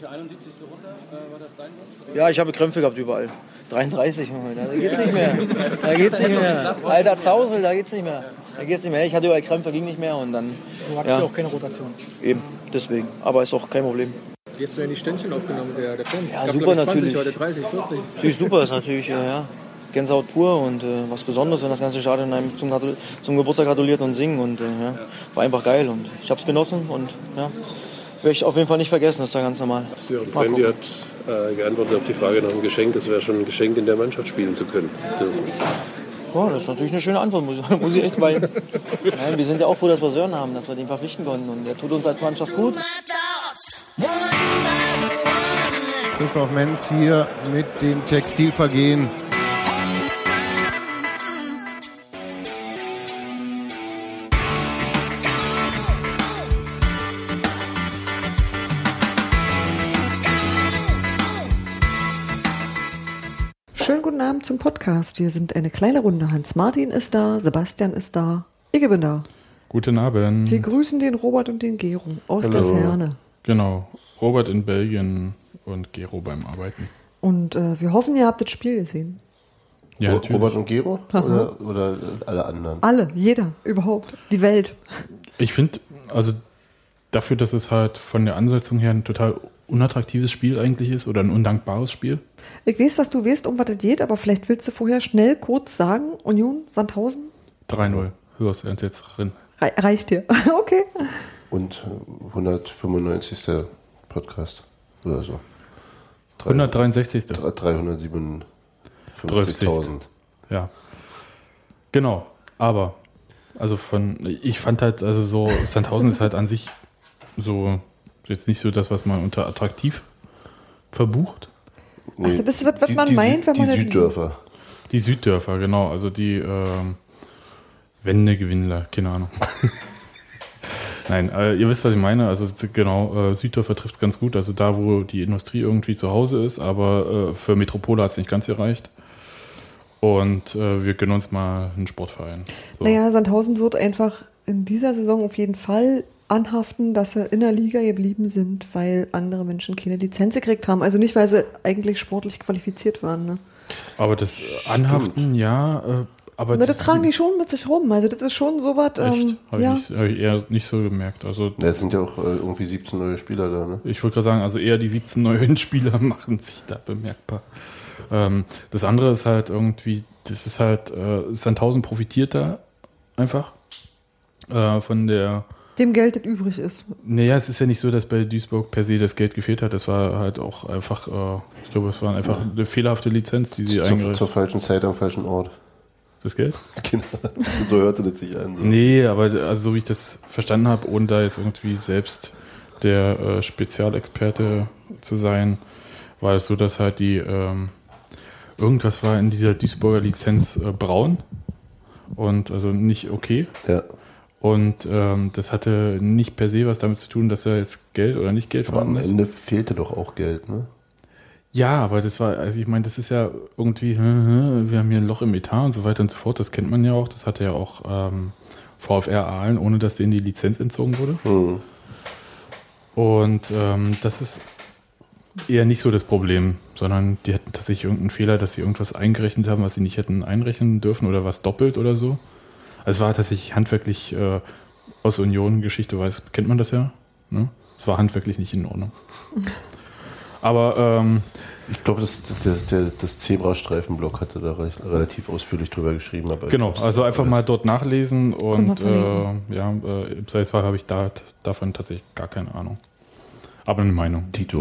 die 71. runter. Äh, war das dein Wunsch? Ja, ich habe Krämpfe gehabt überall. 33, da geht's nicht mehr. Da geht's nicht mehr. Alter Zausel, da geht's nicht mehr. Da geht's nicht mehr. Ich hatte überall Krämpfe, ging nicht mehr und dann. Du hattest ja auch keine Rotation. Eben, deswegen. Aber ist auch kein Problem. Wie hast du denn die Ständchen aufgenommen der, der Fans? Ja, super glaub ich, 20, natürlich. heute 30, 40. Natürlich super, ist natürlich äh, ja, Gänsehaut pur und äh, was Besonderes, wenn das ganze Stadion einem zum, zum Geburtstag gratuliert und singen und äh, ja, war einfach geil und ich habe es genossen und ja, werde ich auf jeden Fall nicht vergessen, das ist ja ganz normal. Sören Mal Brandy hat äh, geantwortet auf die Frage nach dem Geschenk. Es wäre schon ein Geschenk, in der Mannschaft spielen zu können dürfen. Ja, das ist natürlich eine schöne Antwort, muss, ich- muss ich echt meinen. Ja, wir sind ja auch froh, dass wir Sören haben, dass wir den verpflichten konnten und der tut uns als Mannschaft gut. Christoph Menz hier mit dem Textilvergehen. Podcast. Wir sind eine kleine Runde. Hans-Martin ist da, Sebastian ist da, ich bin da. Guten Abend. Wir grüßen den Robert und den Gero aus der Hallo. Ferne. Genau. Robert in Belgien und Gero beim Arbeiten. Und äh, wir hoffen, ihr habt das Spiel gesehen. Ja, natürlich. Robert und Gero oder, oder alle anderen? Alle, jeder, überhaupt. Die Welt. Ich finde, also dafür, dass es halt von der Ansetzung her ein total unattraktives Spiel eigentlich ist oder ein undankbares Spiel. Ich weiß, dass du weißt, um was das geht, aber vielleicht willst du vorher schnell kurz sagen, Union, Sandhausen, 3-0. Hörst du jetzt drin. Rei reicht dir. okay. Und äh, 195. Podcast oder so. 163. 357.000. Ja. Genau. Aber, also von, ich fand halt, also so, Sandhausen ist halt an sich so, jetzt nicht so das, was man unter attraktiv verbucht. Nee, Ach, das ist was, was die- man die, meint, wenn die man das- Süddörfer. Die Süddörfer, genau, also die ähm, Wendegewinnler, keine Ahnung. Nein, äh, ihr wisst, was ich meine. Also genau, äh, Süddörfer trifft es ganz gut. Also da, wo die Industrie irgendwie zu Hause ist, aber äh, für Metropole hat es nicht ganz gereicht. Und äh, wir gönnen uns mal einen Sportverein. So. Naja, Sandhausen wird einfach in dieser Saison auf jeden Fall anhaften, dass sie in der Liga geblieben sind, weil andere Menschen keine Lizenz gekriegt haben. Also nicht, weil sie eigentlich sportlich qualifiziert waren. Ne? Aber das äh, Anhaften, ja, äh, aber Na, das tragen die schon mit sich rum. Also das ist schon so was. echt, Ähm, habe ja. ich, hab ich eher nicht so gemerkt. Also Ja, es sind ja auch äh, irgendwie 17 neue Spieler da, ne? Ich wollte gerade sagen, also eher die 17 neuen Spieler machen sich da bemerkbar. Ähm, das andere ist halt irgendwie, das ist halt, äh, Sandhausen profitiert da einfach äh, von der, Dem Geld, das übrig ist. naja, es ist ja nicht so, dass bei Duisburg per se das Geld gefehlt hat. Es war halt auch einfach, äh, ich glaube, es war einfach eine fehlerhafte Lizenz, die sie eingerichtet zur falschen Zeit am falschen Ort. Das Geld? Genau. so hörte das sich an. So. Nee, aber also so wie ich das verstanden habe, ohne da jetzt irgendwie selbst der äh, Spezialexperte zu sein, war es so, dass halt die ähm, irgendwas war in dieser Duisburger Lizenz äh, braun und also nicht okay. Ja. Und ähm, das hatte nicht per se was damit zu tun, dass da jetzt Geld oder nicht Geld Aber am ist. Ende fehlte doch auch Geld, ne? Ja, aber das war, also ich meine, das ist ja irgendwie, wir haben hier ein Loch im Etat und so weiter und so fort. Das kennt man ja auch. Das hatte ja auch ähm, VfR Aalen, ohne dass denen die Lizenz entzogen wurde. Hm. Und ähm, das ist eher nicht so das Problem, sondern die hatten tatsächlich irgendeinen Fehler, dass sie irgendwas eingerechnet haben, was sie nicht hätten einrechnen dürfen oder was doppelt oder so. Also es war tatsächlich handwerklich äh, aus Union-Geschichte, weiß, kennt man das ja. Ne? Es war handwerklich nicht in Ordnung. Aber ähm, Ich glaube, das, das, der, das Zebrastreifenblock hatte da recht, relativ ausführlich drüber geschrieben. Genau, also einfach mal dort nachlesen und äh, ja, äh, im Zweifelsfall habe ich da, davon tatsächlich gar keine Ahnung. Aber eine Meinung. Tito.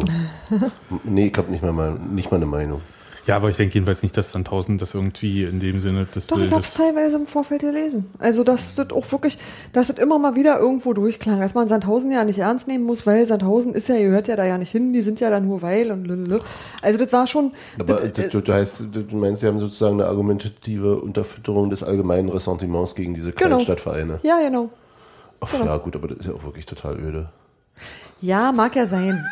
nee, ich habe nicht mal, nicht mal eine Meinung. Ja, aber ich denke jedenfalls nicht, dass dann tausend das irgendwie in dem Sinne, dass Doch, du ich habe es das, teilweise im Vorfeld gelesen. Also, dass das auch wirklich, dass das immer mal wieder irgendwo durchklang, dass man Sandhausen ja nicht ernst nehmen muss, weil Sandhausen ist ja, ihr hört ja da ja nicht hin, die sind ja da nur weil und lülülü. Also, das war schon. Aber das, das, du, du, heißt, du meinst, sie haben sozusagen eine argumentative Unterfütterung des allgemeinen Ressentiments gegen diese Genau. Kleinstadtvereine. ja, genau. Ach, genau. Ja, gut, aber das ist ja auch wirklich total öde. Ja, mag ja sein.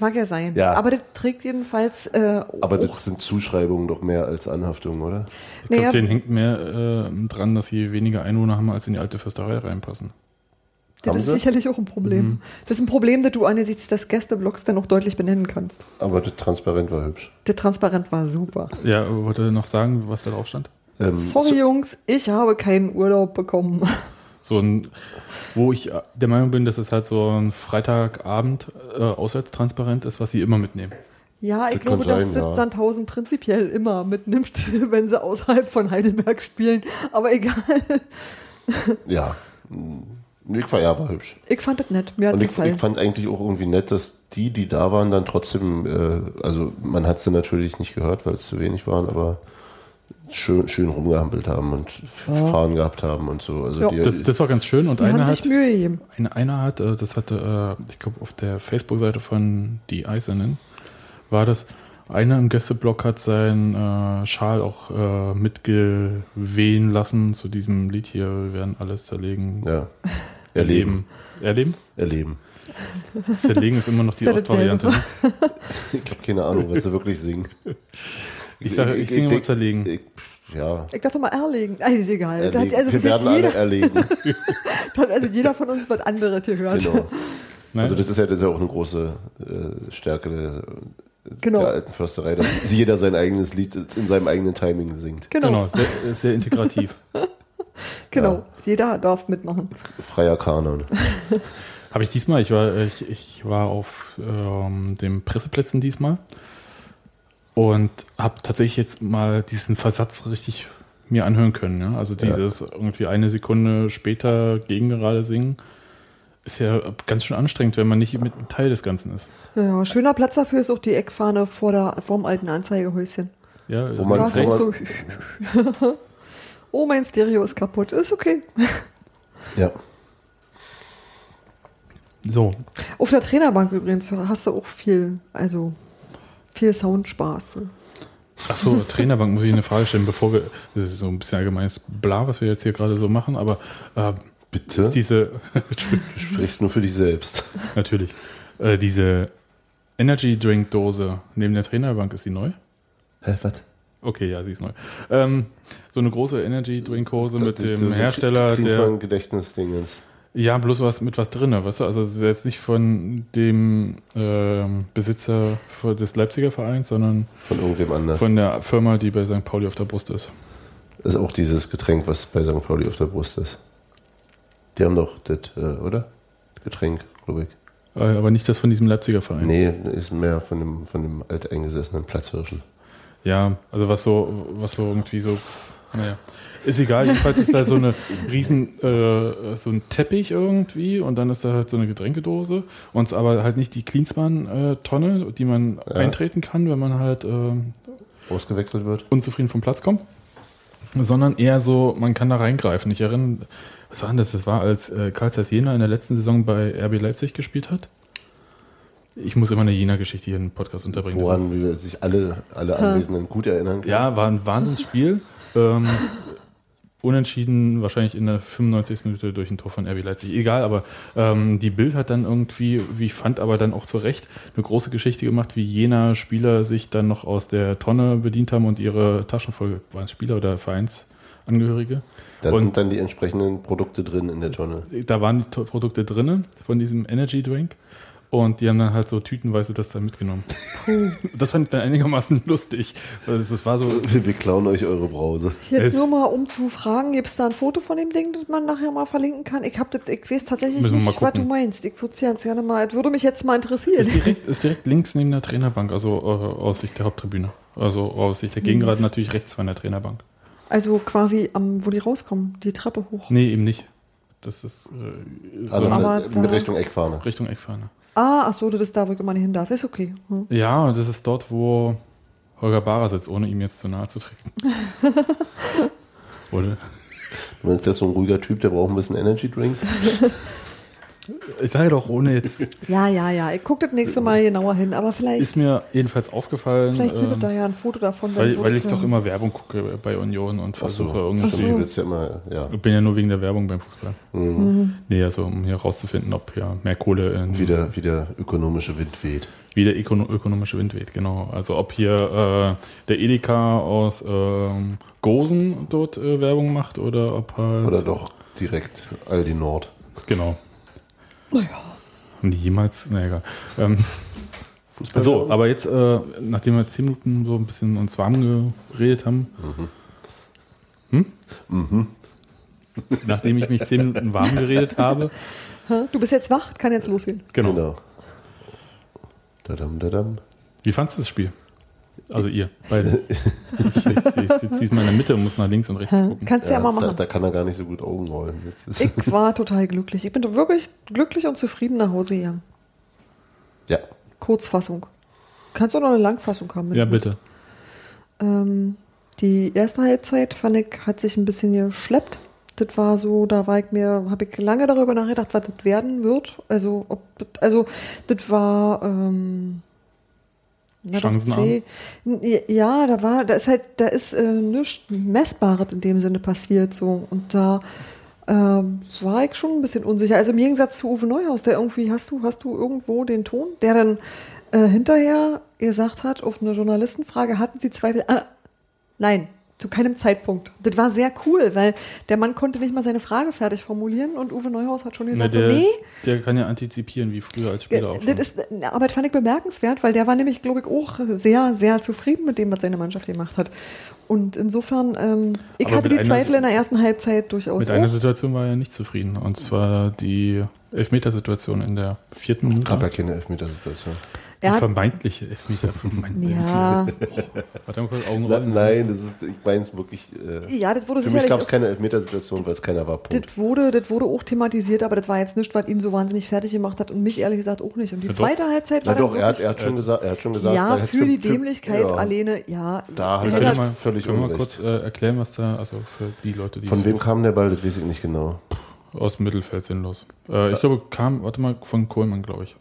Mag ja sein. Ja. Aber das trägt jedenfalls äh, Aber auch, das sind Zuschreibungen doch mehr als Anhaftungen, oder? ich glaube, naja, denen hängt mehr äh, dran, dass sie weniger Einwohner haben, als in die alte Försterei reinpassen. Das Haben ist sie? sicherlich auch ein Problem. Mhm. Das ist ein Problem, das du angesichts des Gästeblocks dann auch deutlich benennen kannst. Aber das Transparent war hübsch. Der Transparent war super. Ja, wollte noch sagen, was da drauf stand? Ähm, Sorry, Jungs, ich habe keinen Urlaub bekommen. So ein, wo ich äh, der Meinung bin, dass es halt so ein Freitagabend äh, auswärtstransparent ist, was sie immer mitnehmen. Ja, ich Das glaube, dass sein, das ja. Sandhausen prinzipiell immer mitnimmt, wenn sie außerhalb von Heidelberg spielen. Aber egal, Ja. Ich war, ja, war hübsch. ich fand das nett. Mir hat ich, gefallen. ich fand eigentlich auch irgendwie nett, dass die, die da waren, dann trotzdem, äh, also man hat sie natürlich nicht gehört, weil es zu wenig waren, aber schön, schön rumgehampelt haben und Fahren gehabt haben und so. Also Ja. die, Das, das war ganz schön und Die haben einer sich hat, Mühe gegeben. eine, einer hat, äh, das hatte, äh, ich glaube, auf der Facebook-Seite von Die Eisernen war das, einer im Gästeblock hat seinen äh, Schal auch äh, mitgewehen lassen zu diesem Lied hier, wir werden alles zerlegen. ja, erleben. Erleben? Erleben. Zerlegen ist immer noch die ja Ostvariante. Ne? Ich habe keine Ahnung, was sie wirklich singen. Ich sage, ich singe immer zerlegen. Ich, ja, Ich dachte mal erlegen. Ah, ist egal. Da hat erlegen. also wir werden alle jeder, hat also jeder von uns was anderes gehört. genau. Nein? Also das ist ja, das ist ja auch eine große äh, Stärke der, Genau. der alten Försterei, dass jeder sein eigenes Lied in seinem eigenen Timing singt. Genau, Genau, genau. sehr, sehr integrativ. Jeder darf mitmachen. Freier Kanon. Habe ich diesmal, ich war, ich, ich war auf ähm, den Presseplätzen diesmal und habe tatsächlich jetzt mal diesen Versatz richtig mir anhören können. Ja? Also dieses irgendwie eine Sekunde später gegengerade singen ist ja ganz schön anstrengend, wenn man nicht mit einem Teil des Ganzen ist. Ja, schöner Platz dafür ist auch die Eckfahne vor der, vorm alten Anzeigehäuschen. Ja, Wo man- Da links, ist wo auch rechts. so oh, mein Stereo ist kaputt. Ist okay. Ja. so, Auf der Trainerbank übrigens hast du auch viel, also viel Soundspaß. Ach so, Trainerbank muss ich eine Frage stellen, bevor wir, das ist so ein bisschen allgemeines Bla, was wir jetzt hier gerade so machen, aber äh, Bitte? ist diese, Du sprichst nur für dich selbst. natürlich, äh, diese Energy Drink Dose neben der Trainerbank, ist die neu? Hä, was? Okay, ja, sie ist neu. Ähm, so eine große Energy Drink Hose mit dem Hersteller, der, ein Gedächtnisdingens. Ja, bloß was mit was drin, weißt du, also jetzt nicht von dem ähm, Besitzer des Leipziger Vereins, sondern Von irgendwem anders. von der Firma, die bei St. Pauli auf der Brust ist. Das ist auch dieses Getränk, was bei St. Pauli auf der Brust ist. Die haben doch das, äh, oder? Getränk, glaube ich. Äh, aber nicht das von diesem Leipziger Verein. Nee, ist mehr von dem, von dem alteingesessenen Platzhirschen. Ja, also was so, was so irgendwie so, naja. Ist egal, jedenfalls ist da so eine riesen, äh, so ein Teppich irgendwie und dann ist da halt so eine Getränkedose und es aber halt nicht die Klinsmann-Tonne, die man Ja. eintreten kann, wenn man halt äh, Ausgewechselt wird. unzufrieden vom Platz kommt, sondern eher so, man kann da reingreifen. Ich erinnere, was war denn das? Das war, als äh, Karl Zeiss Jena in der letzten Saison bei RB Leipzig gespielt hat. Ich muss immer eine Jena-Geschichte hier in den Podcast unterbringen. Woran wir sich alle, alle Anwesenden gut erinnern können. Ja, war ein Wahnsinnsspiel. Ähm, unentschieden, wahrscheinlich in der 95. Minute durch ein Tor von RB Leipzig. Egal, aber ähm, die Bild hat dann irgendwie, wie ich fand, aber dann auch zu Recht eine große Geschichte gemacht, wie jener Spieler sich dann noch aus der Tonne bedient haben und ihre Taschenfolge, waren es Spieler oder Vereinsangehörige? Da Und- sind dann die entsprechenden Produkte drin in der Tonne. Da waren die Produkte drin von diesem Energy Drink. Und die haben dann halt so tütenweise das dann mitgenommen. Das fand ich dann einigermaßen lustig. weil es- Das war so, Wir klauen euch eure Brause. Jetzt Es- nur mal, um zu fragen, gibt es da ein Foto von dem Ding, das man nachher mal verlinken kann? Ich, hab das, ich weiß tatsächlich nicht, was du meinst. Ich würde ganz gerne mal, das würde mich jetzt mal interessieren. Ist direkt, ist direkt links neben der Trainerbank, also äh, aus Sicht der Haupttribüne. Also aus Sicht der Gegengrad natürlich rechts von der Trainerbank. Also quasi, am, wo die rauskommen, die Treppe hoch. Nee, eben nicht. Das ist äh, so Also Aber mit Richtung Eckfahne. Richtung Eckfahne. Ah, ach so, das ist da, wo ich immer nicht hin darf. Ist okay. Hm. Ja, und das ist dort, wo Holger Bahrer sitzt, ohne ihm jetzt zu nahe zu treten. Oder? Wenn es der ist so ein ruhiger Typ, der braucht ein bisschen Energy Drinks. Ich sage doch, ohne jetzt. Ja, ja, ja. Ich gucke das nächste Mal genauer hin. Aber vielleicht, Ist mir jedenfalls aufgefallen. vielleicht ähm, findet da ja ein Foto davon. weil, weil ich ja- doch immer Werbung gucke bei Union und Ach so. versuche Ach irgendwie. so. Ja immer, ja. Ich bin ja nur wegen der Werbung beim Fußball. Mhm. Nee, also um hier rauszufinden, ob hier mehr Kohle in Wie, der, wie der ökonomische Wind weht. wie der ökono ökonomische Wind weht, genau. Also ob hier äh, der Edeka aus ähm, Gosen dort äh, Werbung macht oder ob halt. Oder doch direkt Aldi Nord. Genau. Haben die jemals? Na egal. Ähm, so, aber jetzt, äh, nachdem wir zehn Minuten so ein bisschen uns warm geredet haben. Hm? Nachdem ich mich zehn Minuten warm geredet habe. Du bist jetzt wach, kann jetzt losgehen. Genau. Genau. Dadam, dadam. Wie fandest du das Spiel? Also ihr, beide. ich sitze diesmal in der Mitte und muss nach links und rechts gucken. Kannst du ja, mal da, machen. da kann er gar nicht so gut Augen rollen. Ich war total glücklich. Ich bin wirklich glücklich und zufrieden nach Hause gegangen. ja. Kurzfassung. Kannst du noch eine Langfassung haben? mit Ja, bitte. Ähm, die erste Halbzeit fand ich, hat sich ein bisschen geschleppt. Das war so, da war ich mir, habe ich lange darüber nachgedacht, was das werden wird. Also, ob das, also, das war, ähm, na Chancenarm? Ja, da war, da ist halt, da ist äh, nichts Messbares in dem Sinne passiert, so. Und da, ähm, war ich schon ein bisschen unsicher. Also im Gegensatz zu Uwe Neuhaus, der irgendwie, hast du, hast du irgendwo den Ton, der dann äh, hinterher gesagt hat, auf eine Journalistenfrage, hatten Sie Zweifel? Ah, nein, zu keinem Zeitpunkt. Das war sehr cool, weil der Mann konnte nicht mal seine Frage fertig formulieren und Uwe Neuhaus hat schon Na, gesagt, so, der, nee, der kann ja antizipieren, wie früher als Spieler auch das schon. ist, aber das fand ich bemerkenswert, weil der war nämlich, glaube ich, auch sehr, sehr zufrieden mit dem, was seine Mannschaft gemacht hat. Und insofern, ähm, ich Aber hatte die einer- Zweifel in der ersten Halbzeit durchaus Mit einer auch. Situation war er nicht zufrieden. Und zwar die Elfmetersituation in der vierten Minute. Gab ja keine Elfmetersituation. Er hat, vermeintliche Elfmeter. Vermeintliche. ja, Warte mal kurz, Na, Augenrollen. nein, das ist, ich meine es wirklich. Äh, ja, das wurde für mich gab es keine Elfmetersituation, weil es keiner war. Punkt. Das wurde, das wurde auch thematisiert, aber das war jetzt nicht, was ihn so wahnsinnig fertig gemacht hat und mich ehrlich gesagt auch nicht. Und die Ja, doch. zweite Halbzeit Na war doch, dann er hat, er hat schon gesagt, er hat schon gesagt, ja, für die Dämlichkeit ja, alleine, ja. Da hat Er mal, völlig können wir mal unrecht. kurz äh, erklären, was da, also für die Leute, die Von wem kam der Ball, das weiß ich nicht genau. aus dem Mittelfeld sinnlos. Äh, ich glaube, kam, warte mal, von Kohlmann, glaube ich.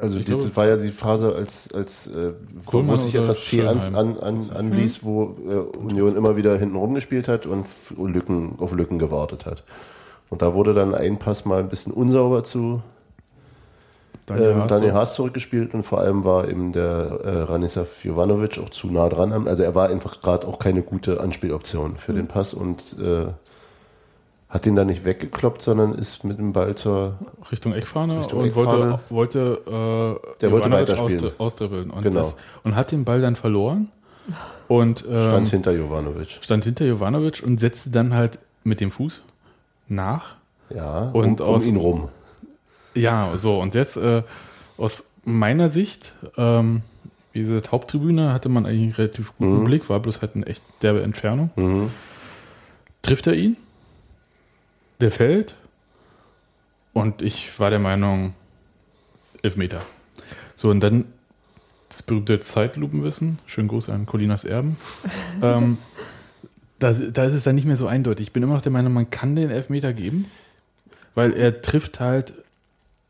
Also Ich die, glaube- das war ja die Phase, als, als äh, wo Kohlmann sich etwas zäh an, an, an, anließ, wo äh, Union immer wieder hinten rumgespielt hat und Lücken, auf Lücken gewartet hat. Und da wurde dann ein Pass mal ein bisschen unsauber zu Daniel äh, Haas, Daniel. Haas zurückgespielt und vor allem war eben der äh, Ranislav Jovanovic auch zu nah dran. Also er war einfach gerade auch keine gute Anspieloption für Mhm. den Pass und äh, hat den da nicht weggekloppt, sondern ist mit dem Ball zur Richtung Eckfahne Richtung und Eckfahne. wollte, wollte äh, Der wollte weiterspielen. ausdri- ausdribbeln. Und, Genau. das, und hat den Ball dann verloren und ähm, Stand hinter Jovanovic. stand hinter Jovanovic und setzte dann halt mit dem Fuß nach. Ja, Und um, um aus- ihn rum. Ja, so, und jetzt äh, aus meiner Sicht, ähm, wie gesagt, Haupttribüne hatte man eigentlich einen relativ guten Mhm. Blick, war bloß halt eine echt derbe Entfernung. Mhm. Trifft er ihn? Der fällt. Und ich war der Meinung, Elfmeter. So, und dann das berühmte Zeitlupenwissen. Schönen Gruß an Colinas Erben. ähm, da, da ist es dann nicht mehr so eindeutig. Ich bin immer noch der Meinung, man kann den Elfmeter geben, weil er trifft halt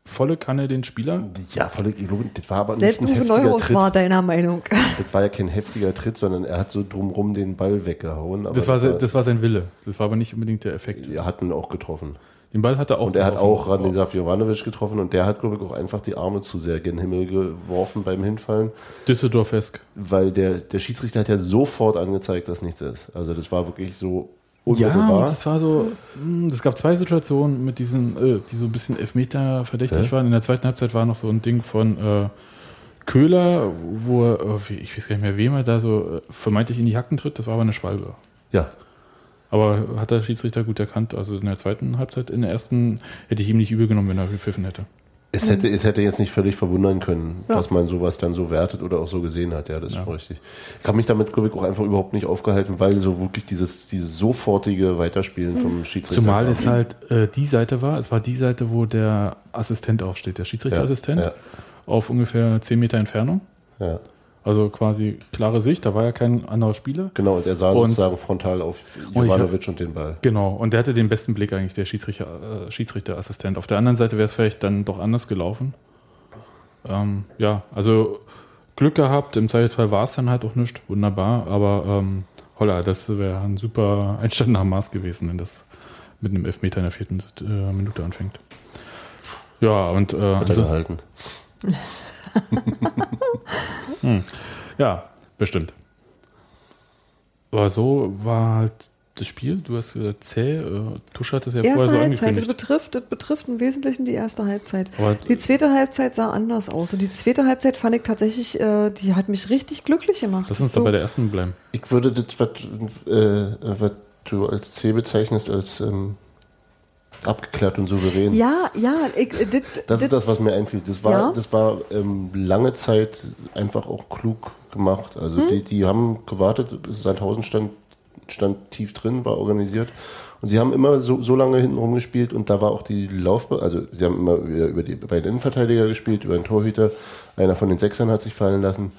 volle Kanne den Spieler. Ja, voll, ich glaube, das war aber Selbst nicht ein heftiger Neuhaus Tritt. war deiner Meinung. Das war ja kein heftiger Tritt, sondern er hat so drumrum den Ball weggehauen. Aber Das war, sein, das war sein Wille. Das war aber nicht unbedingt der Effekt. er hat ihn auch getroffen. Den Ball hat er auch Und er hat getroffen. auch Ranislav Jovanovic getroffen und der hat, glaube ich, auch einfach die Arme zu sehr gen Himmel geworfen beim Hinfallen, Düsseldorf-esk. weil der, der Schiedsrichter hat ja sofort angezeigt, dass nichts ist. Also das war wirklich so Ja, unmittelbar. und das war so, es gab zwei Situationen mit diesen, äh, die so ein bisschen Elfmeter verdächtig Ja. waren. In der zweiten Halbzeit war noch so ein Ding von äh, Köhler, wo er, wie- ich weiß gar nicht mehr, wem er da so äh, vermeintlich in die Hacken tritt. Das war aber eine Schwalbe. ja, Aber hat der Schiedsrichter gut erkannt. Also in der zweiten Halbzeit, in der ersten hätte ich ihm nicht übel genommen, wenn er gepfiffen hätte. es hätte, es hätte jetzt nicht völlig verwundern können, Ja. dass man sowas dann so wertet oder auch so gesehen hat. Ja, das ist Ja. schon richtig. Ich habe mich damit, glaube ich, auch einfach überhaupt nicht aufgehalten, weil so wirklich dieses, dieses sofortige Weiterspielen vom Schiedsrichter. Zumal war. es halt äh, die Seite war, es war die Seite, wo der Assistent auch steht, der Schiedsrichterassistent, Ja, auf ungefähr 10 Meter Entfernung. ja. Also quasi klare Sicht, da war ja kein anderer Spieler. Genau, und er sah Und- sozusagen frontal auf Und hab- Jovanovic und den Ball. Genau, und der hatte den besten Blick eigentlich, der Schiedsrichter, äh, Schiedsrichterassistent. Auf der anderen Seite wäre es vielleicht dann doch anders gelaufen. Ähm, ja, also Glück gehabt, im Zweifelsfall war es dann halt auch nicht, wunderbar, aber ähm, holla, das wäre ein super Einstand nach Maß gewesen, wenn das mit einem Elfmeter in der vierten äh, Minute anfängt. Ja, und äh, Hat er also, gehalten. ja, bestimmt. Aber so war halt das Spiel? Du hast gesagt, zäh. Äh, Tusch hat das ja Erste vorher so Halbzeit, das angekündigt. betrifft, das betrifft im Wesentlichen die erste Halbzeit. Aber- die zweite Halbzeit sah anders aus. Und die zweite Halbzeit fand ich tatsächlich, äh, die hat mich richtig glücklich gemacht. Lass uns so, doch bei der ersten bleiben. Ich würde das, was, äh, was du als C bezeichnest, als ähm, abgeklärt und souverän. Ja, ja, ich, äh, dit, Das dit- ist das, was mir einfiel. Das war, Ja? das war ähm, lange Zeit einfach auch klug gemacht. Also Hm? die, die haben gewartet, bis Sandhausen stand, stand tief drin, war organisiert. Und sie haben immer so, so lange hinten rumgespielt und da war auch die Laufbahn, also sie haben immer wieder über die beiden Innenverteidiger gespielt, über den Torhüter. Einer von den Sechsern hat sich fallen lassen.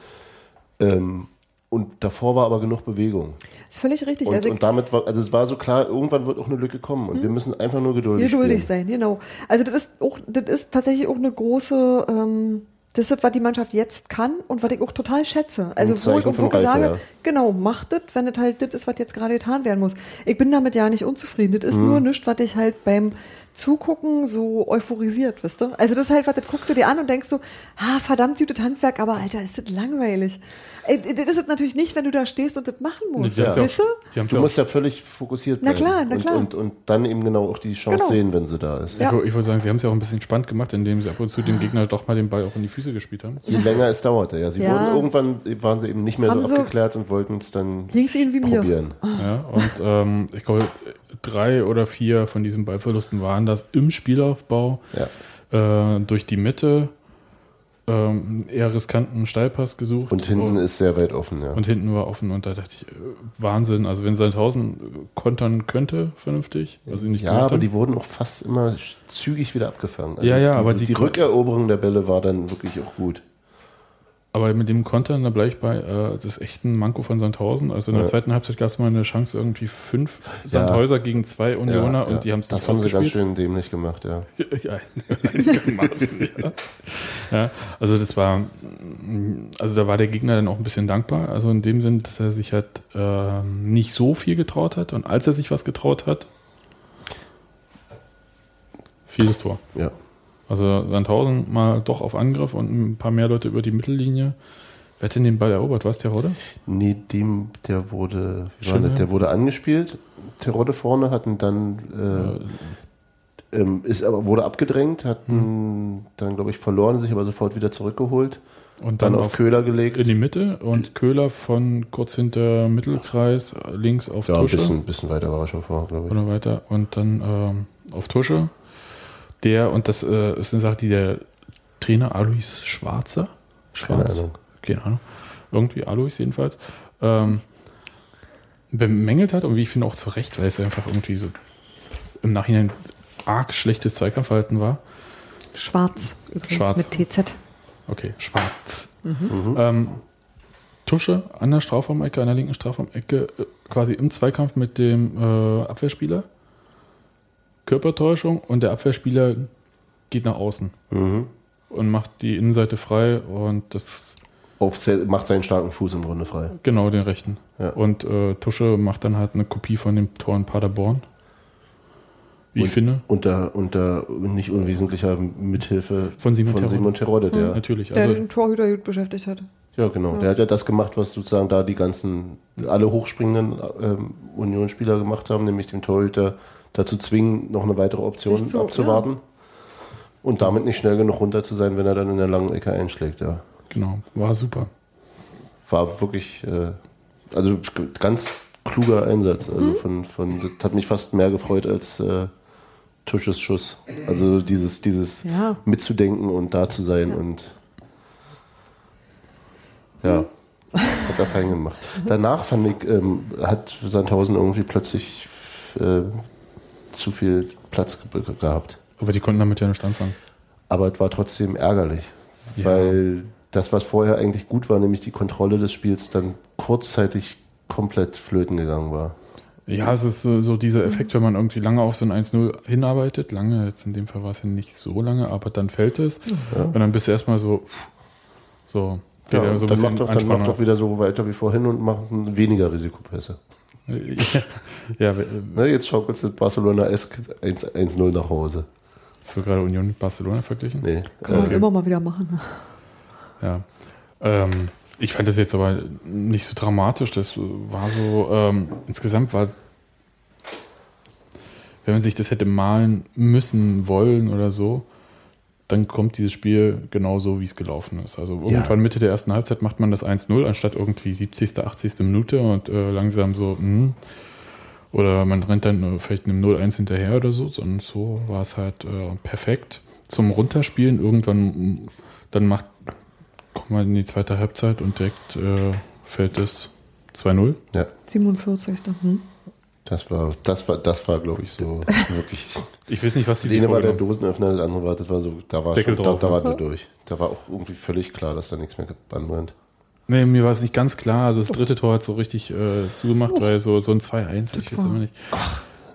Ähm, und davor war aber genug Bewegung. ist völlig richtig. Und, also ich, und damit war, also es war so klar, irgendwann wird auch eine Lücke kommen und wir müssen einfach nur geduldig, geduldig spielen. sein, genau. Also das ist auch, das ist tatsächlich auch eine große, ähm, das ist, was die Mannschaft jetzt kann und was ich auch total schätze. Also wo ich auch sage, ja. genau, macht das, wenn das halt das ist, was jetzt gerade getan werden muss. Ich bin damit ja nicht unzufrieden. Das ist Mhm. nur nichts, was dich halt beim Zugucken so euphorisiert, wisst ihr? Also das ist halt, was das guckst du dir an und denkst so, ah, verdammt gutes Handwerk, aber Alter, ist das langweilig. Ey, das ist es natürlich nicht, wenn du da stehst und das machen musst. Ja Weißt du? auch- die haben's Du musst ja völlig fokussiert Na bleiben. klar, na und, klar. Und, und dann eben genau auch die Chance Genau. sehen, wenn sie da ist. Ja. Ich, wür- ich würde sagen, sie haben es ja auch ein bisschen spannend gemacht, indem sie ab und zu dem Gegner doch mal den Ball auch in die Füße gespielt haben. Je länger es dauerte, ja. Sie Ja. wurden irgendwann waren sie eben nicht mehr Haben so abgeklärt und wollten es dann Ging's ihnen wie mir. probieren. Ja, und ähm, ich glaube, drei oder vier von diesen Ballverlusten waren das im Spielaufbau Ja. äh, durch die Mitte, ähm, eher riskanten Steilpass gesucht. Und hinten und, ist sehr weit offen, ja. und hinten war offen und da dachte ich, äh, Wahnsinn. Also wenn Sandhausen kontern könnte, vernünftig, sie nicht ja, aber die wurden auch fast immer zügig wieder abgefangen. Also Ja, ja, die, aber die, die- Rückeroberung der Bälle war dann wirklich auch gut. Aber mit dem Kontern, da bleibe ich bei, äh, das echten Manko von Sandhausen. Also in der Ja. zweiten Halbzeit gab es mal eine Chance, irgendwie fünf Sandhäuser gegen zwei Unioner ja, und die haben es Das haben sie ganz schön dämlich gemacht, ja. Ja, ja. ja. Also das war, also da war der Gegner dann auch ein bisschen dankbar. Also in dem Sinn, dass er sich halt ähm, nicht so viel getraut hat und als er sich was getraut hat, vieles Tor. ja. Also Sandhausen mal doch auf Angriff und ein paar mehr Leute über die Mittellinie. Wer hat denn den Ball erobert? War es der Rodde? Nee, dem, der wurde, das? der wurde angespielt. Terodde vorne hatten dann, äh, ähm, ist aber, wurde abgedrängt, hatten Hm. dann, glaube ich, verloren, sich aber sofort wieder zurückgeholt. Und Dann, dann, auf, auf, Köhler gelegt. in die Mitte und Köhler von kurz hinter Mittelkreis links auf ja, ein Tusche. bisschen, bisschen weiter war er schon vor, glaube ich. oder weiter und dann ähm, auf Tusche. Der, und das äh, ist eine Sache, die der Trainer Alois Schwarzer, Keine Schwarz, Ahnung. keine Ahnung, irgendwie Alois jedenfalls, ähm, bemängelt hat und wie ich finde auch zu Recht, weil es einfach irgendwie so im Nachhinein arg schlechtes Zweikampfverhalten war. Schwarz, übrigens Schwarz. mit TZ. Okay, schwarz. Ähm, Tusche an der Strafraumecke, an der linken Strafraumecke, äh, quasi im Zweikampf mit dem äh, Abwehrspieler. Körpertäuschung und der Abwehrspieler geht nach außen Mhm. und macht die Innenseite frei und das Auf, macht seinen starken Fuß im Grunde frei. genau den rechten. Ja. Und äh, Tusche macht dann halt eine Kopie von dem Tor in Paderborn. Wie ich Und- finde. Unter, unter nicht unwesentlicher Mithilfe Von Simon von Terodde. Simon Terodde, der, Natürlich. Der Also den Torhüter gut beschäftigt hat. ja genau, der hat ja das gemacht, was sozusagen da die ganzen, alle hochspringenden ähm, Unionsspieler gemacht haben, nämlich den Torhüter dazu zwingen, noch eine weitere Option zu- abzuwarten und damit nicht schnell genug runter zu sein, wenn er dann in der langen Ecke einschlägt, ja. genau, war super. War wirklich, äh, also ganz kluger Einsatz, also von, von, das hat mich fast mehr gefreut als äh, Tusches Schuss. Also dieses, dieses Ja. mitzudenken und da zu sein und ja, hat er fein gemacht. Danach fand ich, ähm, hat Sandhausen irgendwie plötzlich äh, zu viel Platz ge gehabt. Aber die konnten damit ja nicht anfangen. Aber es war trotzdem ärgerlich, Ja. weil das, was vorher eigentlich gut war, nämlich die Kontrolle des Spiels, dann kurzzeitig komplett flöten gegangen war. Ja, es ist so, so dieser Effekt, wenn man irgendwie lange auf so ein 1-0 hinarbeitet. Lange, jetzt in dem Fall war es ja nicht so lange, aber dann fällt es. Und dann bist du erstmal so, pff, so, geht Ja, ja, so ein dann, bisschen mach doch, dann mach Anspannung. doch wieder so weiter wie vorhin und mach weniger Risikopässe. ja, äh, Ne, jetzt schaukelt es Barcelona esk 1-0 nach Hause. hast du gerade Union mit Barcelona verglichen? Nee. Kann man äh, immer mal wieder machen. Ja. Ähm, ich fand das jetzt aber nicht so dramatisch. Das war so, ähm, insgesamt war wenn man sich das hätte malen müssen, wollen oder so, dann kommt dieses Spiel genau so, wie es gelaufen ist. Also irgendwann Mitte der ersten Halbzeit macht man das 1-0, anstatt irgendwie 70., 80. Minute und äh, langsam so, mh. Oder man rennt dann vielleicht einem 0-1 hinterher oder so, sondern so war es halt äh, perfekt zum Runterspielen. Irgendwann, dann macht, kommt man in die zweite Halbzeit und direkt äh, fällt es 2-0. Ja, 47. Hm? das war, das war, das war, glaube ich, so wirklich. Ich weiß nicht, was die sich eine war der Dosenöffner, das andere war, das war so, da war schon, da, drauf, da ne? war nur durch. Da war auch irgendwie völlig klar, dass da nichts mehr anbrennt. Nee, mir war es nicht ganz klar. Also das dritte Tor hat so richtig äh, zugemacht, weil so, so ein 2-1, ich weiß war- immer nicht.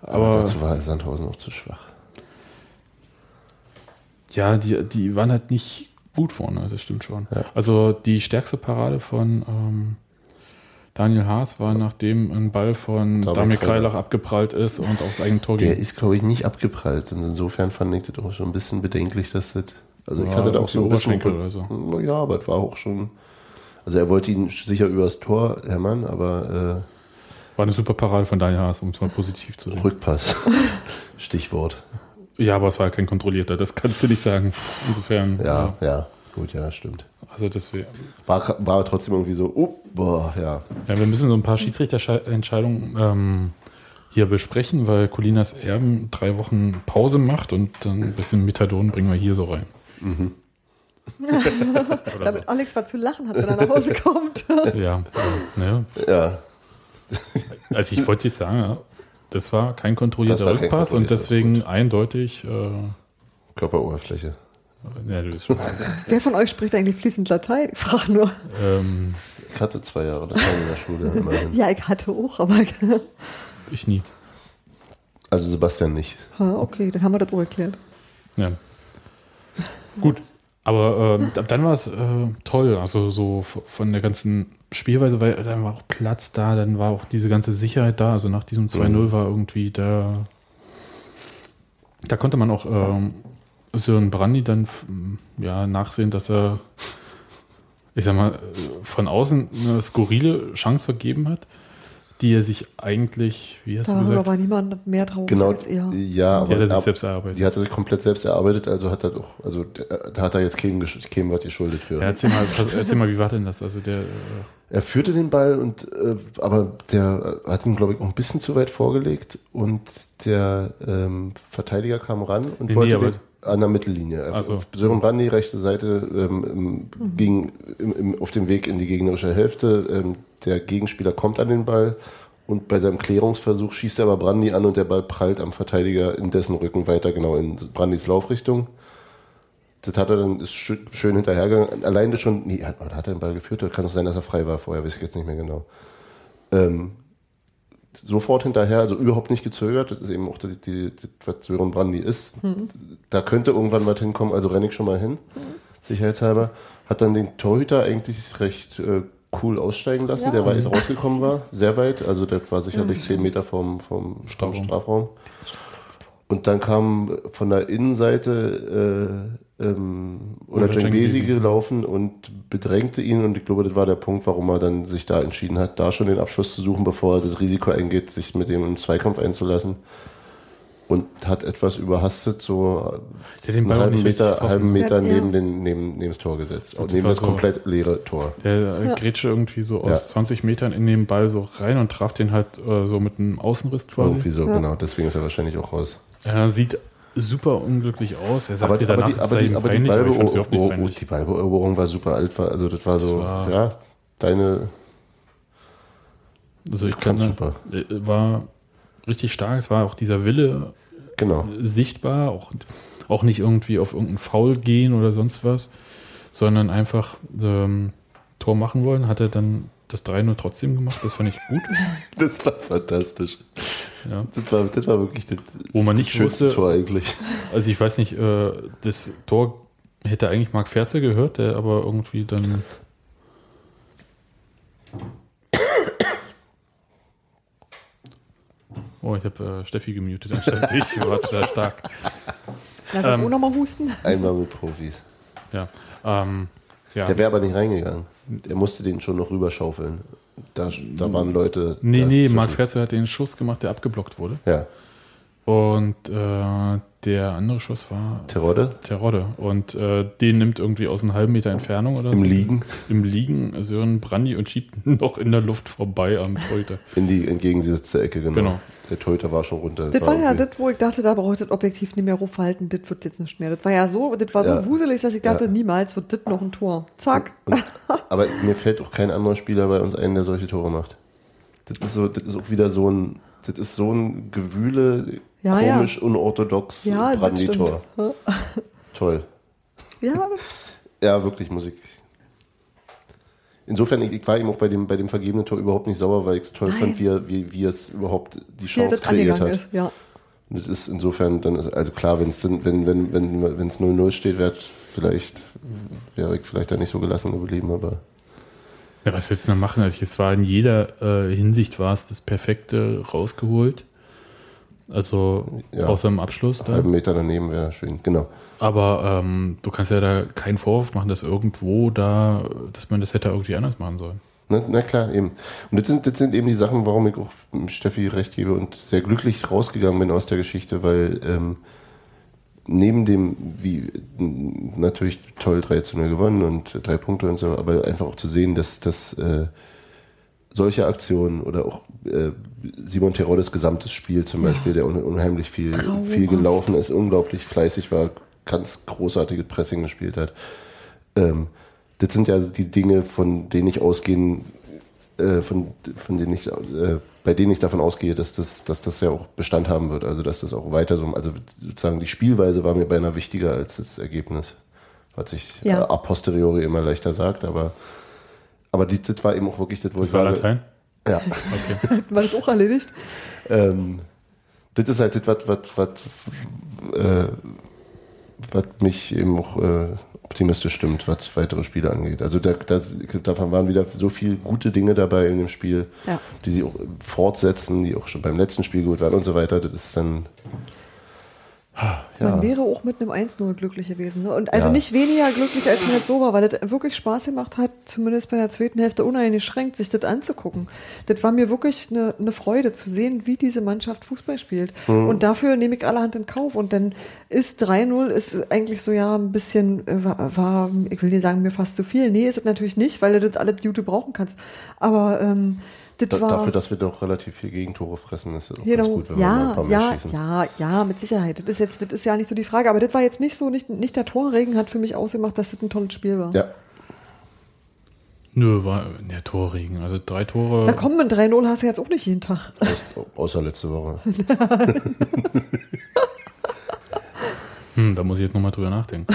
Aber, Aber- dazu war Sandhausen auch zu schwach. Ja, die, die waren halt nicht gut vorne, das stimmt schon. Ja. Also die stärkste Parade von ähm, Daniel Haas war, nachdem ein Ball von Damir Damir Kreilach. Abgeprallt ist und aufs eigene Tor Der ging. ist, glaube ich, nicht abgeprallt. Und insofern fand ich das auch schon ein bisschen bedenklich, dass das. Also ich Ja, hatte da auch so ein bisschen. Oberschenkel oder so. Ja, aber es war auch schon. Also er wollte ihn sicher übers Tor hämmern, aber War eine super Parade von Daniel Haas, um es mal positiv zu äh, sehen. Rückpass. Stichwort. Ja, aber es war kein kontrollierter, das kannst du nicht sagen. Insofern, Ja, ja. Gut, ja, stimmt. also das wär, War, war trotzdem irgendwie so, oh, boah, ja. Ja, wir müssen so ein paar Schiedsrichterentscheidungen ähm, hier besprechen, weil Colinas Erben drei Wochen Pause macht und dann ein bisschen Methadon bringen wir hier so rein. Oder so. Damit Alex was zu lachen hat, wenn er nach Hause kommt. Ja, ja, ne? Ja, also ich wollte jetzt sagen, das war kein kontrollierter war kein Rückpass und kontrollierter, deswegen eindeutig. Äh, Körperoberfläche. ja, du bist schon, Wer von euch spricht eigentlich fließend Latein? Ich frage nur. ähm, Ich hatte zwei Jahre Latein in der Schule immerhin. Ja, ich hatte auch, aber. ich nie. Also Sebastian nicht. Ha, okay, dann haben wir das auch erklärt. Ja. Gut. Aber ab dann war es äh, toll, also so von der ganzen Spielweise, weil dann war auch Platz da, dann war auch diese ganze Sicherheit da. Also nach diesem 2-0 war irgendwie da. Da konnte man auch ähm, Sören Brandy dann ja, nachsehen, dass er, ich sag mal, äh, von außen eine skurrile Chance vergeben hat, die er sich eigentlich, wie hast du Da gesagt, war niemand mehr traurig Genau, als er. ja, die hat aber er sich ab- selbst erarbeitet. die hat er sich komplett selbst erarbeitet, also hat er doch, also äh, da hat er jetzt keinem, gesch- keinem was geschuldet für. Ja, erzähl, mal, erzähl mal, wie war denn das? Also der. Äh, Er führte den Ball und äh, aber der hat ihn, glaube ich, auch ein bisschen zu weit vorgelegt und der ähm, Verteidiger kam ran und Nee, wollte nee, aber- den, an der Mittellinie. Er- Ach so. Sören Brandy, rechte Seite, ähm, im, ging im, im, auf dem Weg in die gegnerische Hälfte. Ähm, der Gegenspieler kommt an den Ball und bei seinem Klärungsversuch schießt er aber Brandy an und der Ball prallt am Verteidiger in dessen Rücken weiter, genau in Brandys Laufrichtung. Das hat er dann ist schön, hinterhergegangen. Alleine schon, nee, hat, hat er den Ball geführt? Oder kann es sein, dass er frei war vorher? Weiß ich jetzt nicht mehr genau. Ähm, sofort hinterher, also überhaupt nicht gezögert. Das ist eben auch die, die, die, was Sören Brandy ist. Da könnte irgendwann was hinkommen, also renne ich schon mal hin, sicherheitshalber. Hat dann den Torhüter eigentlich recht äh, cool aussteigen lassen, Ja. der weit rausgekommen war, sehr weit. Also das war sicherlich zehn Meter vom, vom Strafraum. Strafraum. Und dann kam von der Innenseite äh, ähm, oder Cengizi. gelaufen und bedrängte ihn. Und ich glaube, das war der Punkt, warum er dann sich da entschieden hat, da schon den Abschluss zu suchen, bevor er das Risiko eingeht, sich mit dem im Zweikampf einzulassen. Und hat etwas überhastet, so hat den einen halben Meter, halben Meter Ja, ja. neben, den, neben, neben das Tor gesetzt. das neben das so- komplett leere Tor. Der äh, grätschte irgendwie so aus Ja. 20 Metern in den Ball so rein und traf den halt äh, so mit einem Außenriss quasi. Irgendwie so, genau. Deswegen ist er wahrscheinlich auch raus. Er sieht super unglücklich aus. Er sagt Aber, dir aber, danach, die, aber, die, aber die, aber oh, oh, peinlich. die Ballbeoberung war super alt. war- Also das war so, war- ja, deine Also ich kann, super. äh, war richtig stark. Es war auch dieser Wille Genau. sichtbar, auch, auch nicht irgendwie auf irgendeinen Foul gehen oder sonst was, sondern einfach ähm, Tor machen wollen. Hat er dann das 3-0 trotzdem gemacht, das fand ich gut. Das war fantastisch. Ja. Das war, das war wirklich das Wo man nicht schönste wusste, Tor eigentlich. Also ich weiß nicht, äh, das Tor hätte eigentlich Marc Ferze gehört, der aber irgendwie dann. Oh, ich habe äh, Steffi gemutet anstatt dich. War total stark. Lass ähm, Ähm, auch nochmal husten. Einmal mit Profis. Ja. Ähm, ja. Der wäre aber nicht reingegangen. Der musste den schon noch rüberschaufeln. Da, da waren Leute. nee, nee. Marc Ferze hat den Schuss gemacht, der abgeblockt wurde. Ja. Und äh, der andere Schuss war Terodde? Terodde. Und äh, den nimmt irgendwie aus einem halben Meter Entfernung oder Im so. Liegen? Im Liegen Sören Brandy und schiebt noch in der Luft vorbei am Torhüter. In die entgegengesetzte Ecke, genau. Genau. Der Torhüter war schon runter. Das war ja das, wo ich dachte, da brauche ich das Objektiv nicht mehr raufhalten, das wird jetzt nicht mehr. Das war ja so, das war so Ja. wuselig, dass ich dachte, Ja. niemals wird das noch ein Tor. Zack. Und, aber mir fällt auch kein anderer Spieler bei uns ein, der solche Tore macht. Das ist, so, das ist auch wieder so ein, das ist so ein Gewühle, Ja, komisch, unorthodox Ja, Brandy-Tor. Toll. Ja, Ja, wirklich Musik. Insofern, ich, ich war ihm auch bei dem, bei dem vergebenen Tor überhaupt nicht sauer, weil ich es toll Nein. fand, wie er, wie, wie es überhaupt die Chance das kreiert hat. ist. Ja. Und das ist insofern dann, ist- also klar, wenn's wenn wenn wenn wenn es 0-0 steht, wäre vielleicht wäre ich vielleicht da nicht so gelassen geblieben, aber Ja, was willst du noch machen? Also jetzt war in jeder äh, Hinsicht war es das Perfekte rausgeholt. Also Ja. außer im Abschluss da. halben Meter daneben wäre schön. Genau. Aber ähm, du kannst ja da keinen Vorwurf machen, dass irgendwo da, dass man das hätte irgendwie anders machen sollen. Na, na klar, eben. Und das sind, das sind eben die Sachen, warum ich auch Steffi recht gebe und sehr glücklich rausgegangen bin aus der Geschichte, weil ähm, neben dem, wie natürlich toll 3 zu 0 gewonnen und drei Punkte und so, aber einfach auch zu sehen, dass, dass äh, solche Aktionen oder auch äh, Simon Teroddes gesamtes Spiel zum Beispiel, der un unheimlich viel, viel gelaufen ist, unglaublich fleißig war, ganz großartiges Pressing gespielt hat. Ähm, das sind ja die Dinge, von denen ich ausgehen, äh, von, von denen ich, äh, bei denen ich davon ausgehe, dass das, dass das ja auch Bestand haben wird. Also dass das auch weiter so, also sozusagen die Spielweise war mir beinahe wichtiger als das Ergebnis. Was sich Ja. äh, a posteriori immer leichter sagt, aber aber die, das war eben auch wirklich das, wo ich Das war sage, Latein? ja, War das auch erledigt? ähm, das ist halt das, was, was, was, äh, was mich eben auch äh, optimistisch stimmt, was weitere Spiele angeht. Also da, das, davon waren wieder so viele gute Dinge dabei in dem Spiel, Ja. die sie auch fortsetzen, die auch schon beim letzten Spiel gut waren und so weiter. Das ist dann Man ja, wäre auch mit einem 1-0 glücklich gewesen. Ne? Und also Ja. nicht weniger glücklich, als man jetzt so war, weil das wirklich Spaß gemacht hat, zumindest bei der zweiten Hälfte uneingeschränkt, sich das anzugucken. Das war mir wirklich eine, eine Freude zu sehen, wie diese Mannschaft Fußball spielt. Mhm. Und dafür nehme ich allerhand in Kauf. Und dann ist 3-0 ist eigentlich so ja ein bisschen, äh, war, war, ich will nicht sagen, mir fast zu viel. Nee, ist es natürlich nicht, weil du das alles Jute brauchen kannst. Aber ähm, das da, war... dafür, dass wir doch relativ viel Gegentore fressen, ist es auch Genau. ganz gut, wenn wir mal ein Ja, paar mehr ja, schießen. ja, ja, mit Sicherheit. Das ist jetzt, das ist ja nicht so die Frage, aber das war jetzt nicht so, nicht, nicht der Torregen hat für mich ausgemacht, dass das ein tolles Spiel war. Ja, Nö, war der Torregen. Also drei Tore. Na komm, mit 3-0 hast du jetzt auch nicht jeden Tag. au- außer letzte Woche. Hm, da muss ich jetzt nochmal drüber nachdenken.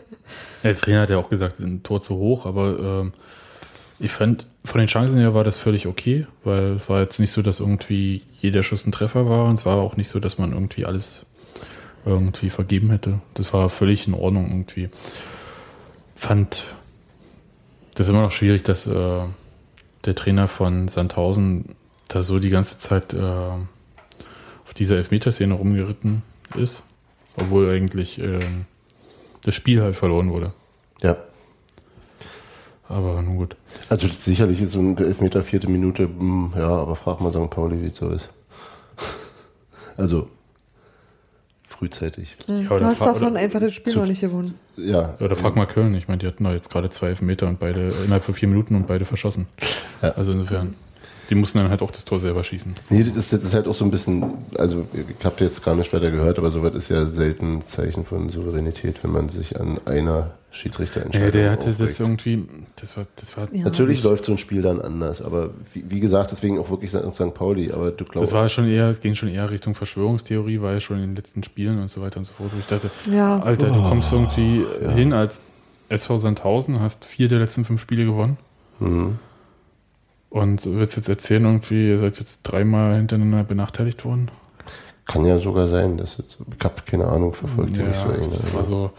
der Trainer hat ja auch gesagt, ein Tor zu hoch, aber ähm, ich fand, von den Chancen her war das völlig okay, weil es war jetzt nicht so, dass irgendwie jeder Schuss ein Treffer war und es war auch nicht so, dass man irgendwie alles irgendwie vergeben hätte. Das war völlig in Ordnung irgendwie. Fand das immer noch schwierig, dass äh, der Trainer von Sandhausen da so die ganze Zeit äh, auf dieser Elfmeterszene rumgeritten ist, obwohl eigentlich ähm, das Spiel halt verloren wurde. Ja. Aber nun gut. Also sicherlich ist so ein Elfmeter vierte Minute, hm, ja, aber frag mal St. Pauli, wie es so ist. Also frühzeitig. Ja, Du hast davon oder- einfach das Spiel zu- noch nicht gewonnen. Ja, Oder frag mal Köln. Ich meine, die hatten doch jetzt gerade zwei Elfmeter und beide innerhalb von vier Minuten und beide verschossen. Ja. Also insofern, die mussten dann halt auch das Tor selber schießen. Nee, das ist, das ist halt auch so ein bisschen, also ich habe jetzt gar nicht weiter gehört, aber sowas ist ja selten ein Zeichen von Souveränität, wenn man sich an einer Schiedsrichterentscheidung Ja, der hatte aufregt. das irgendwie, das war, das war, Ja. Natürlich läuft so ein Spiel dann anders, aber wie, wie gesagt, deswegen auch wirklich St. Pauli, aber du das glaubst, war schon eher, es ging schon eher Richtung Verschwörungstheorie, war ja schon in den letzten Spielen und so weiter und so fort. Wo ich dachte, Ja. Alter, du kommst irgendwie ja. hin als SV Sandhausen, hast vier der letzten fünf Spiele gewonnen Mhm. Und willst jetzt erzählen, irgendwie, ihr seid jetzt dreimal hintereinander benachteiligt worden. kann ja sogar sein, dass jetzt, ich habe keine Ahnung, verfolgt Ja, nicht so eng. das war so,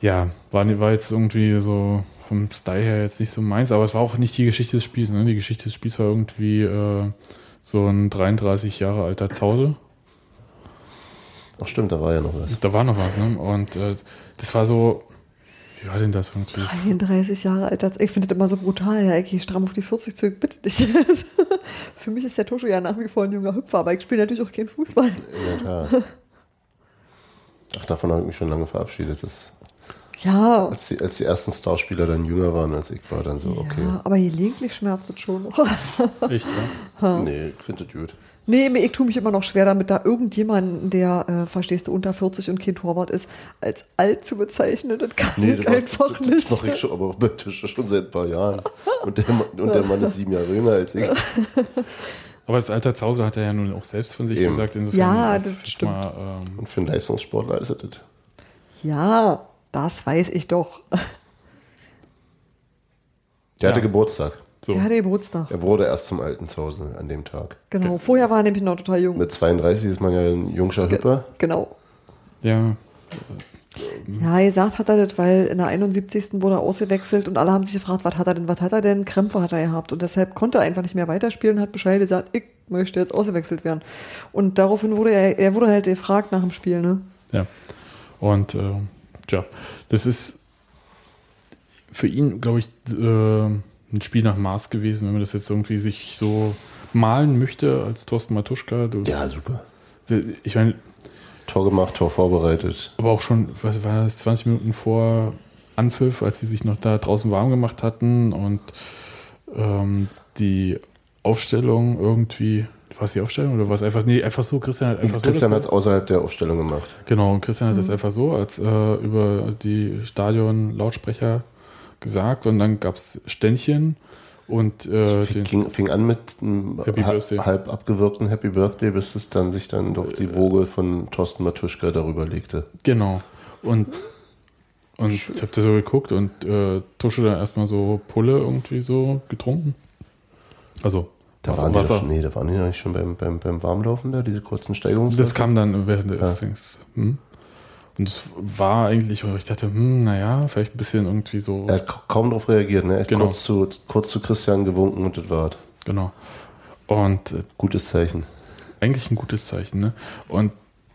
ja, war, war jetzt irgendwie so vom Style her jetzt nicht so meins, aber es war auch nicht die Geschichte des Spiels. Ne? Die Geschichte des Spiels war irgendwie äh, so ein 33 Jahre alter Zause. Ach stimmt, da war ja noch was. Da war noch was, ne? Und äh, das war so, Wie war denn das irgendwie? 33 Jahre alt. Ich finde das immer so brutal. Ja, ich gehe stramm auf die 40 zurück. Bitte dich. Für mich ist der Tosche ja nach wie vor ein junger Hüpfer, aber ich spiele natürlich auch keinen Fußball. Der Tat. Ach, davon habe ich mich schon lange verabschiedet. Das, Ja, als, die, als die ersten Starspieler dann jünger waren als ich, war dann so, okay. ja aber gelegentlich schmerzt es schon. Echt, ja? Nee, ich finde das gut. Nee, ich tue mich immer noch schwer damit, da irgendjemanden, der, äh, verstehst du, unter 40 und kein Torwart ist, als alt zu bezeichnen. Das kann Nee, ich das, einfach das, das nicht. mache ich schon, aber auch bei schon seit ein paar Jahren. Und der, Mann- und der Mann ist sieben Jahre jünger als ich. Aber das Alter Zause hat er ja nun auch selbst von sich Eben. gesagt. Insofern Ja, ist das stimmt. Mal, ähm, Und für einen Leistungssportler ist es das. Ja, das weiß ich doch. Der hatte Ja. Geburtstag. So. Der hatte Geburtstag. Er wurde erst zum alten Zuhause an dem Tag. Genau. Vorher war er nämlich noch total jung. Mit 32 ist man ja ein jungscher Hüpper. Genau. Ja, Ja, gesagt hat er das, weil in der 71. wurde er ausgewechselt und alle haben sich gefragt, was hat er denn, was hat er denn? Krämpfe hat er gehabt und deshalb konnte er einfach nicht mehr weiterspielen und hat Bescheid gesagt, ich möchte jetzt ausgewechselt werden. Und daraufhin wurde er, er wurde halt gefragt nach dem Spiel, ne? Ja. Und äh, tja, das ist für ihn, glaube ich, äh, ein Spiel nach Maß gewesen, wenn man das jetzt irgendwie sich so malen möchte als Thorsten Matuschka. Du, Ja, super. Ich meine, Tor gemacht, Tor vorbereitet. aber auch schon, was war das, 20 Minuten vor Anpfiff, als sie sich noch da draußen warm gemacht hatten und ähm, die Aufstellung irgendwie, war es die Aufstellung oder war es einfach, nee, einfach so, Christian hat einfach so. Christian hat es außerhalb der Aufstellung gemacht. Genau, und Christian Mhm. hat das einfach so als äh, über die Stadion-Lautsprecher gesagt und dann gab es Ständchen und äh, Es den, fing, fing an mit einem halb, abgewirkten Happy Birthday, bis es dann sich dann doch die Woge von Thorsten Matuschka darüber legte. genau. Und, und ich habe da so geguckt und äh, Tusche da erstmal so Pulle irgendwie so getrunken. Also Da Wasser, waren, die doch, nee, da waren die noch nicht schon beim, beim, beim Warmlaufen da, diese kurzen Steigerungsläufe? Das kam dann während des Ja. Dings. Hm? Und es war eigentlich, ich dachte, hm, naja, vielleicht ein bisschen irgendwie so. Er hat ka- kaum darauf reagiert, ne? Er hat Genau. kurz, zu, kurz zu Christian gewunken und das war's. Genau. Und äh, Gutes Zeichen. eigentlich ein gutes Zeichen, ne? Und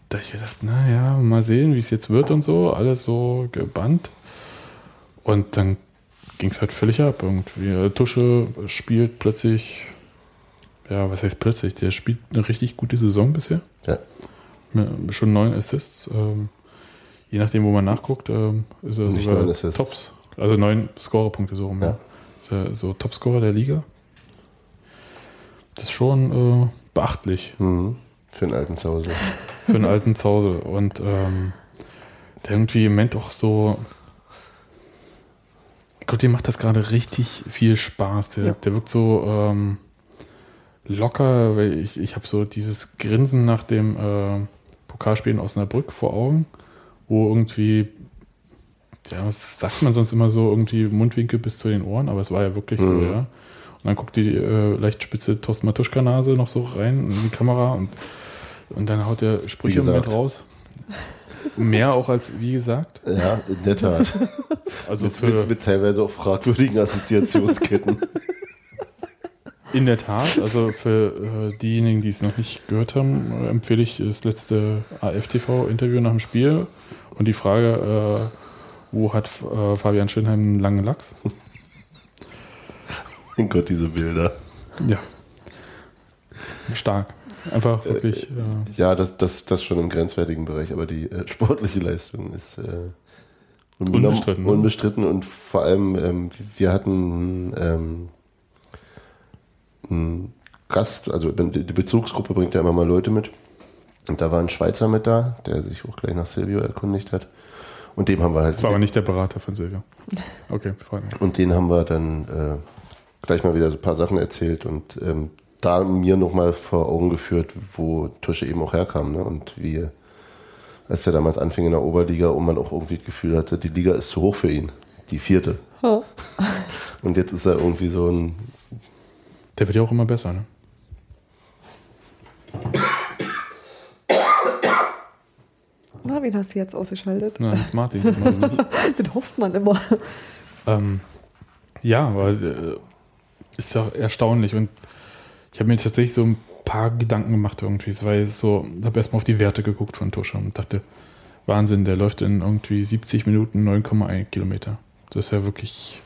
da ich gedacht, naja, mal sehen, wie es jetzt wird und so, alles so gebannt. Und dann ging es halt völlig ab. Irgendwie. Tusche spielt plötzlich, ja, was heißt plötzlich? Der spielt eine richtig gute Saison bisher. Ja. Schon neun Assists. Ähm, je nachdem, wo man nachguckt, ähm, ist er Nicht sogar neun Assists. Tops. Also neun Scorerpunkte so rum. Ja. Ja. So Topscorer der Liga. Das ist schon äh, beachtlich Mhm. Für den alten Zuhause. für einen alten Zuhause. Und ähm, der irgendwie im Moment auch so. Glaube, dem macht das gerade richtig viel Spaß. Der, Ja. der wirkt so ähm, locker, weil ich, ich habe so dieses Grinsen nach dem äh, Pokalspiel in Osnabrück vor Augen, wo irgendwie, ja, was sagt man sonst immer so, irgendwie Mundwinkel bis zu den Ohren, aber es war ja wirklich so, Mhm. ja. Und dann guckt die äh, leicht spitze Thorsten Matuschka-Nase noch so rein in die Kamera und, und dann haut der Sprüche mit raus. Mehr auch als, wie gesagt. Ja, in der Tat. Also mit, für, mit, mit teilweise auch fragwürdigen Assoziationsketten. in der Tat, also für äh, diejenigen, die es noch nicht gehört haben, äh, empfehle ich das letzte AFTV-Interview nach dem Spiel und die Frage, äh, wo hat äh, Fabian Schönheim einen langen Lachs? mein Gott, diese Bilder. Ja. Stark. Einfach wirklich. Äh, Ja, das, das, das schon im grenzwertigen Bereich, aber die äh, sportliche Leistung ist äh, Unbestritten, ne? unbestritten und vor allem, ähm, wir hatten ähm, einen Gast, also die Bezugsgruppe bringt ja immer mal Leute mit. Und da war ein Schweizer mit da, der sich auch gleich nach Silvio erkundigt hat. Und dem haben wir halt das war aber nicht der Berater von Silvia. Okay, freut mich. und den haben wir dann äh, gleich mal wieder so ein paar Sachen erzählt und ähm, da mir nochmal vor Augen geführt, wo Tusche eben auch herkam. Ne? Und wie, als er damals anfing in der Oberliga und man auch irgendwie das Gefühl hatte, die Liga ist zu hoch für ihn. Die vierte. Ja. Und jetzt ist er irgendwie so ein. Der wird ja auch immer besser, ne? Wen hast du jetzt ausgeschaltet? Na, das Martin. Das mach ich nicht. Das hofft man immer. Ähm, ja, weil äh, ist ja erstaunlich und ich habe mir tatsächlich so ein paar Gedanken gemacht irgendwie, weil es so, ich habe erstmal auf die Werte geguckt von Tusche und dachte, Wahnsinn. Der läuft in irgendwie 70 Minuten 9,1 Kilometer. Das ist ja wirklich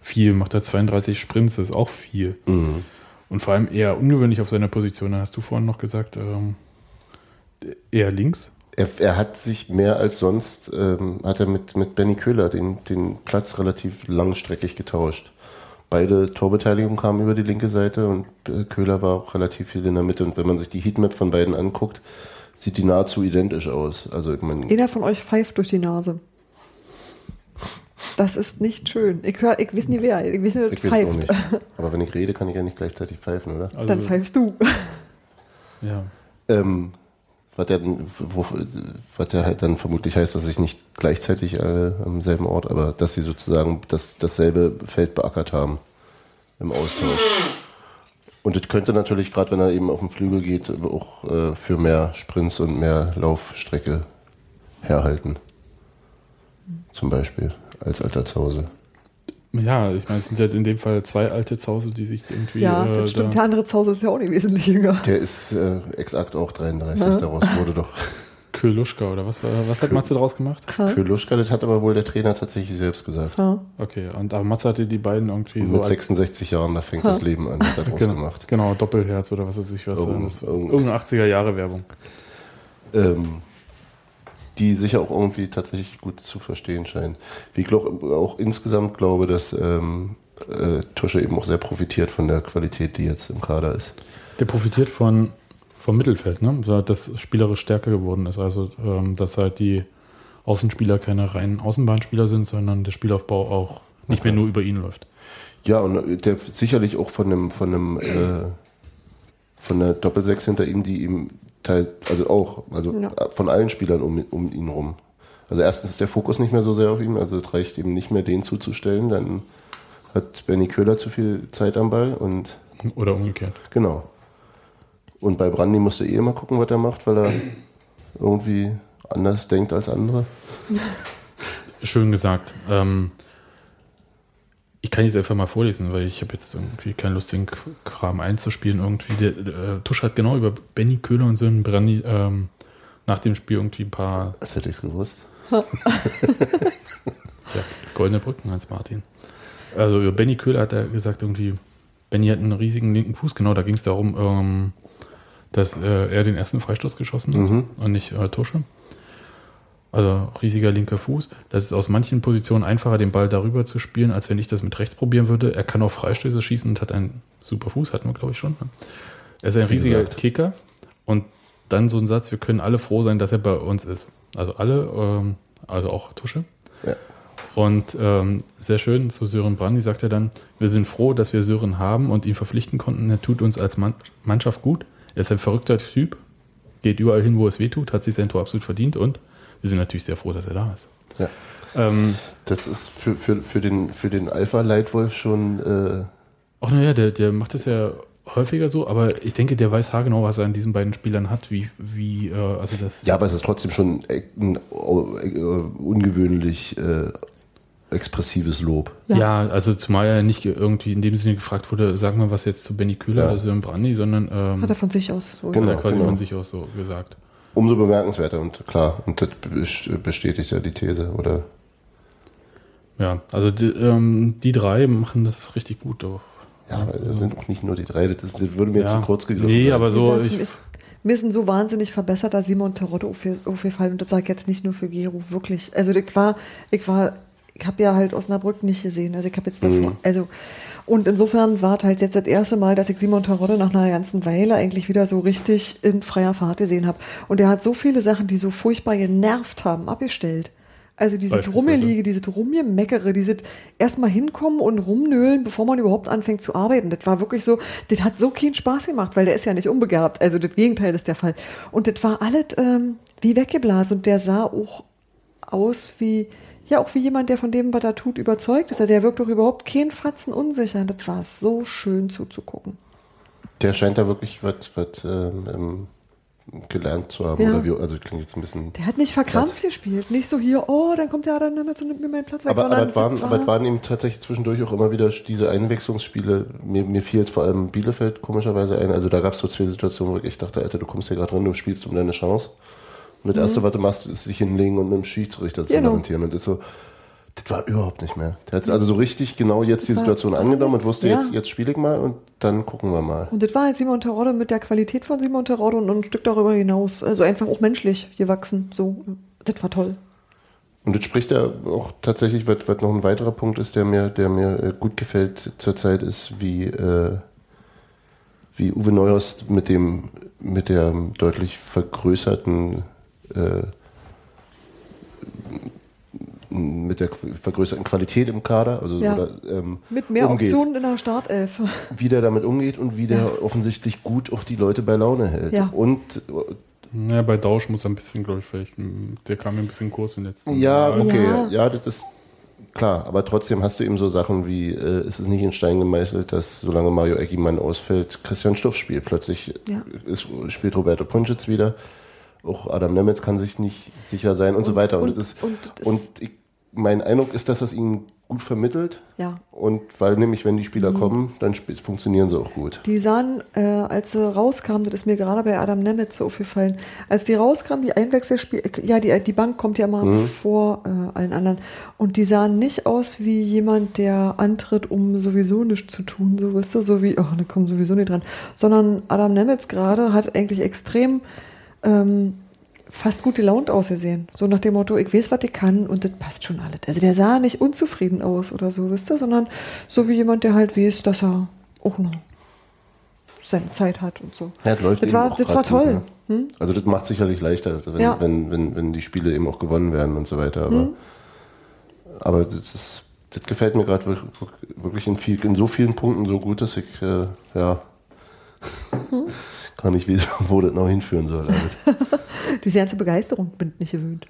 viel. Macht er 32 Sprints, das ist auch viel. Mhm. Und vor allem eher ungewöhnlich auf seiner Position. Da hast du vorhin noch gesagt, ähm, eher links. Er, er hat sich mehr als sonst, ähm, hat er mit, mit Benny Köhler den, den Platz relativ langstreckig getauscht. Beide Torbeteiligungen kamen über die linke Seite und äh, Köhler war auch relativ viel in der Mitte. Und wenn man sich die Heatmap von beiden anguckt, sieht die nahezu identisch aus. Also ich meine, Jeder von euch pfeift durch die Nase. Das ist nicht schön. Ich, hör, ich weiß nicht wer. Ich weiß nicht, wer ich weiß pfeift. auch nicht. Aber wenn ich rede, kann ich ja nicht gleichzeitig pfeifen, oder? Also, Dann pfeifst du. ja. Ähm, was, der, wo, was der halt dann vermutlich heißt, dass sich nicht gleichzeitig alle am selben Ort, aber dass sie sozusagen das, dasselbe Feld beackert haben im Austausch. Und das könnte natürlich, gerade wenn er eben auf den Flügel geht, auch äh, für mehr Sprints und mehr Laufstrecke herhalten. Zum Beispiel als alter Zuhause. Ja, ich meine, es sind ja in dem Fall zwei alte Zause, die sich irgendwie. Ja, äh, das stimmt. da- Der andere Zause ist ja auch nicht wesentlich jünger. Der ist äh, exakt auch 33, Ja. daraus wurde doch. Köluschka oder was, war- was hat Matze draus gemacht? Köluschka, das hat aber wohl der Trainer tatsächlich selbst gesagt. Ja. Okay, und aber Matze hatte die beiden irgendwie Und so. mit als- 66 Jahren, da fängt das Leben an, hat er draus genau, gemacht. genau, Doppelherz oder was weiß ich was. Irgend- das, irgend- irgendeine 80er-Jahre-Werbung. ähm, die sicher auch irgendwie tatsächlich gut zu verstehen scheinen. Wie ich auch insgesamt glaube, dass ähm, äh, Tusche eben auch sehr profitiert von der Qualität, die jetzt im Kader ist. Der profitiert von, vom Mittelfeld, ne? Dass spielerisch stärker geworden ist. Also, ähm, dass halt die Außenspieler keine reinen Außenbahnspieler sind, sondern der Spielaufbau auch nicht mehr nur über ihn läuft. Ja, und der sicherlich auch von einem, von einem, äh, von der Doppelsechs hinter ihm, die ihm teil, also auch, also Ja. von allen Spielern um, um ihn rum. Also erstens ist der Fokus nicht mehr so sehr auf ihm, also es reicht eben nicht mehr den zuzustellen, dann hat Benny Köhler zu viel Zeit am Ball und Oder umgekehrt. Genau. Und bei Brandy musst du eh immer gucken, was er macht, weil er irgendwie anders denkt als andere. Schön gesagt. Ähm, ich kann jetzt einfach mal vorlesen, weil ich habe jetzt irgendwie keine Lust, den Kram einzuspielen. Irgendwie der, äh, Tusch hat genau über Benny Köhler und Sören Brandy ähm, nach dem Spiel irgendwie ein paar Als hätte ich es gewusst. Tja, goldene Brücken, Hans Martin. Also über Benny Köhler hat er gesagt, irgendwie, Benny hat einen riesigen linken Fuß, genau, da ging es darum, ähm, dass äh, er den ersten Freistoß geschossen hat und nicht äh, Tusche. Also riesiger linker Fuß. Das ist aus manchen Positionen einfacher, den Ball darüber zu spielen, als wenn ich das mit rechts probieren würde. Er kann auch Freistöße schießen und hat einen super Fuß, hatten wir, glaube ich, schon. ne? Er ist ein Wie riesiger gesagt. Kicker. Und dann so ein Satz, wir können alle froh sein, dass er bei uns ist. Also alle, ähm, also auch Tusche. Ja. Und ähm, sehr schön zu Sören Brandy sagt er dann, wir sind froh, dass wir Sören haben und ihn verpflichten konnten. Er tut uns als Mann Mannschaft gut. Er ist ein verrückter Typ, geht überall hin, wo es weh tut, hat sich sein Tor absolut verdient und wir sind natürlich sehr froh, dass er da ist. Ja. Ähm, Das ist für, für, für den, für den Alpha-Leitwolf schon. Äh, Ach naja, der, der macht das ja häufiger so, aber ich denke, der weiß haargenau, was er an diesen beiden Spielern hat, wie, wie äh, also das. ja, aber es ist trotzdem schon ein äh, ungewöhnlich äh, expressives Lob. Ja. also zumal er nicht irgendwie in dem Sinne gefragt wurde, sag mal was jetzt zu Benny Köhler Ja. oder Sören Brandy, sondern ähm, Hat er von sich aus so. Genau. hat er quasi genau. von sich aus so gesagt. Umso bemerkenswerter und klar, und das bes- bestätigt ja die These, oder? Ja, also die, ähm, die drei machen das richtig gut. Auch. Ja, aber das sind auch nicht nur die drei, das, würde mir Ja. zu kurz gegriffen. Nee, sein. aber so, ich, ist ein so wahnsinnig verbesserter Simon Terodde aufge- aufgefallen und das sage ich jetzt nicht nur für Gero, wirklich. Also ich war, ich war, ich habe ja halt Osnabrück nicht gesehen, also ich habe jetzt davor, also und insofern war es halt jetzt das erste Mal, dass ich Simon Terodde nach einer ganzen Weile eigentlich wieder so richtig in freier Fahrt gesehen habe. Und er hat so viele Sachen, die so furchtbar genervt haben, abgestellt. Also diese? Drummelige, diese Rumgemeckere, diese erstmal hinkommen und rumnöhlen, bevor man überhaupt anfängt zu arbeiten. Das war wirklich so, das hat so keinen Spaß gemacht, weil der ist ja nicht unbegabt. Also das Gegenteil ist der Fall. Und das war alles ähm, wie weggeblasen und der sah auch aus wie, ja auch wie jemand, der von dem, was er tut, überzeugt ist. Also er wirkt doch überhaupt kein Fatzen unsicher. Das war so schön zuzugucken. Der scheint da wirklich was ähm, ähm, gelernt zu haben. Ja. Oder wie, also klingt jetzt ein bisschen. Der hat nicht verkrampft gespielt, nicht so hier, oh, dann kommt der dann damit und nimmt mir meinen Platz weg, Aber, aber, es waren, das aber es waren eben tatsächlich zwischendurch auch immer wieder diese Einwechslungsspiele. Mir, mir fiel jetzt vor allem Bielefeld komischerweise ein. Also da gab es so zwei Situationen, wo ich dachte, Alter, du kommst hier gerade drin, du spielst um deine Chance. Und das Erste, was du machst, ist sich hinlegen und mit dem Schiedsrichter zu Genau. lamentieren. Und das ist so, das war überhaupt nicht mehr. Der hat also so richtig genau jetzt die Situation angenommen und wusste, Ja. jetzt, jetzt spiele ich mal und dann gucken wir mal. Und das war halt Simon Terodde mit der Qualität von Simon Terodde und ein Stück darüber hinaus. Also einfach auch menschlich gewachsen. So, das war toll. Und das spricht ja auch tatsächlich, was, was noch ein weiterer Punkt ist, der mir, der mir äh, gut gefällt zurzeit, ist, wie, äh, wie Uwe Neuhaus mit dem, mit der deutlich vergrößerten, äh, mit der vergrößerten Qualität im Kader, also Ja. oder, ähm, Mit mehr umgeht. Optionen in der Startelf. wie der damit umgeht und wie der offensichtlich gut auch die Leute bei Laune hält. Ja. Und Ja, bei Dausch muss er ein bisschen, glaube ich, vielleicht, der kam mir ein bisschen kurz in den letzten Ja, Jahren. okay, Ja. ja. das ist klar, aber trotzdem hast du eben so Sachen wie, äh, ist es nicht in Stein gemeißelt, dass solange Mario Eggimann ausfällt, Christian Stuff spielt. Plötzlich Ja. ist, spielt Roberto Punschitz wieder. Auch Adam Nemetz kann sich nicht sicher sein und, so weiter. Und, und- das und und, das ist- ich, mein Eindruck ist, dass das ihn gut vermittelt. Ja. Und weil nämlich, wenn die Spieler Mhm. kommen, dann funktionieren sie auch gut. Die sahen, äh, als sie rauskamen, das ist mir gerade bei Adam Nemetz so aufgefallen, als die rauskamen, die Einwechselspiel, ja, die, die Bank kommt ja mal vor äh, allen anderen und die sahen nicht aus wie jemand, der antritt, um sowieso nichts zu tun, so weißt du, so wie, oh, da kommen sowieso nicht dran, sondern Adam Nemetz gerade hat eigentlich extrem ähm, fast gut gelaunt ausgesehen. So nach dem Motto, ich weiß, was ich kann und das passt schon alles. Also der sah nicht unzufrieden aus oder so, wisst ihr, sondern so wie jemand, der halt weiß, dass er auch noch seine Zeit hat und so. Ja, das läuft das eben war, auch das war gut, toll. Hm? ne? Also das macht sicherlich leichter, wenn, Ja. wenn, wenn, wenn die Spiele eben auch gewonnen werden und so weiter. Aber, Hm. aber das ist, das gefällt mir gerade wirklich, wirklich in, viel, in so vielen Punkten so gut, dass ich äh, ja Hm. Gar nicht wissen, wo das noch hinführen soll. damit. Diese ganze Begeisterung bin ich nicht gewöhnt.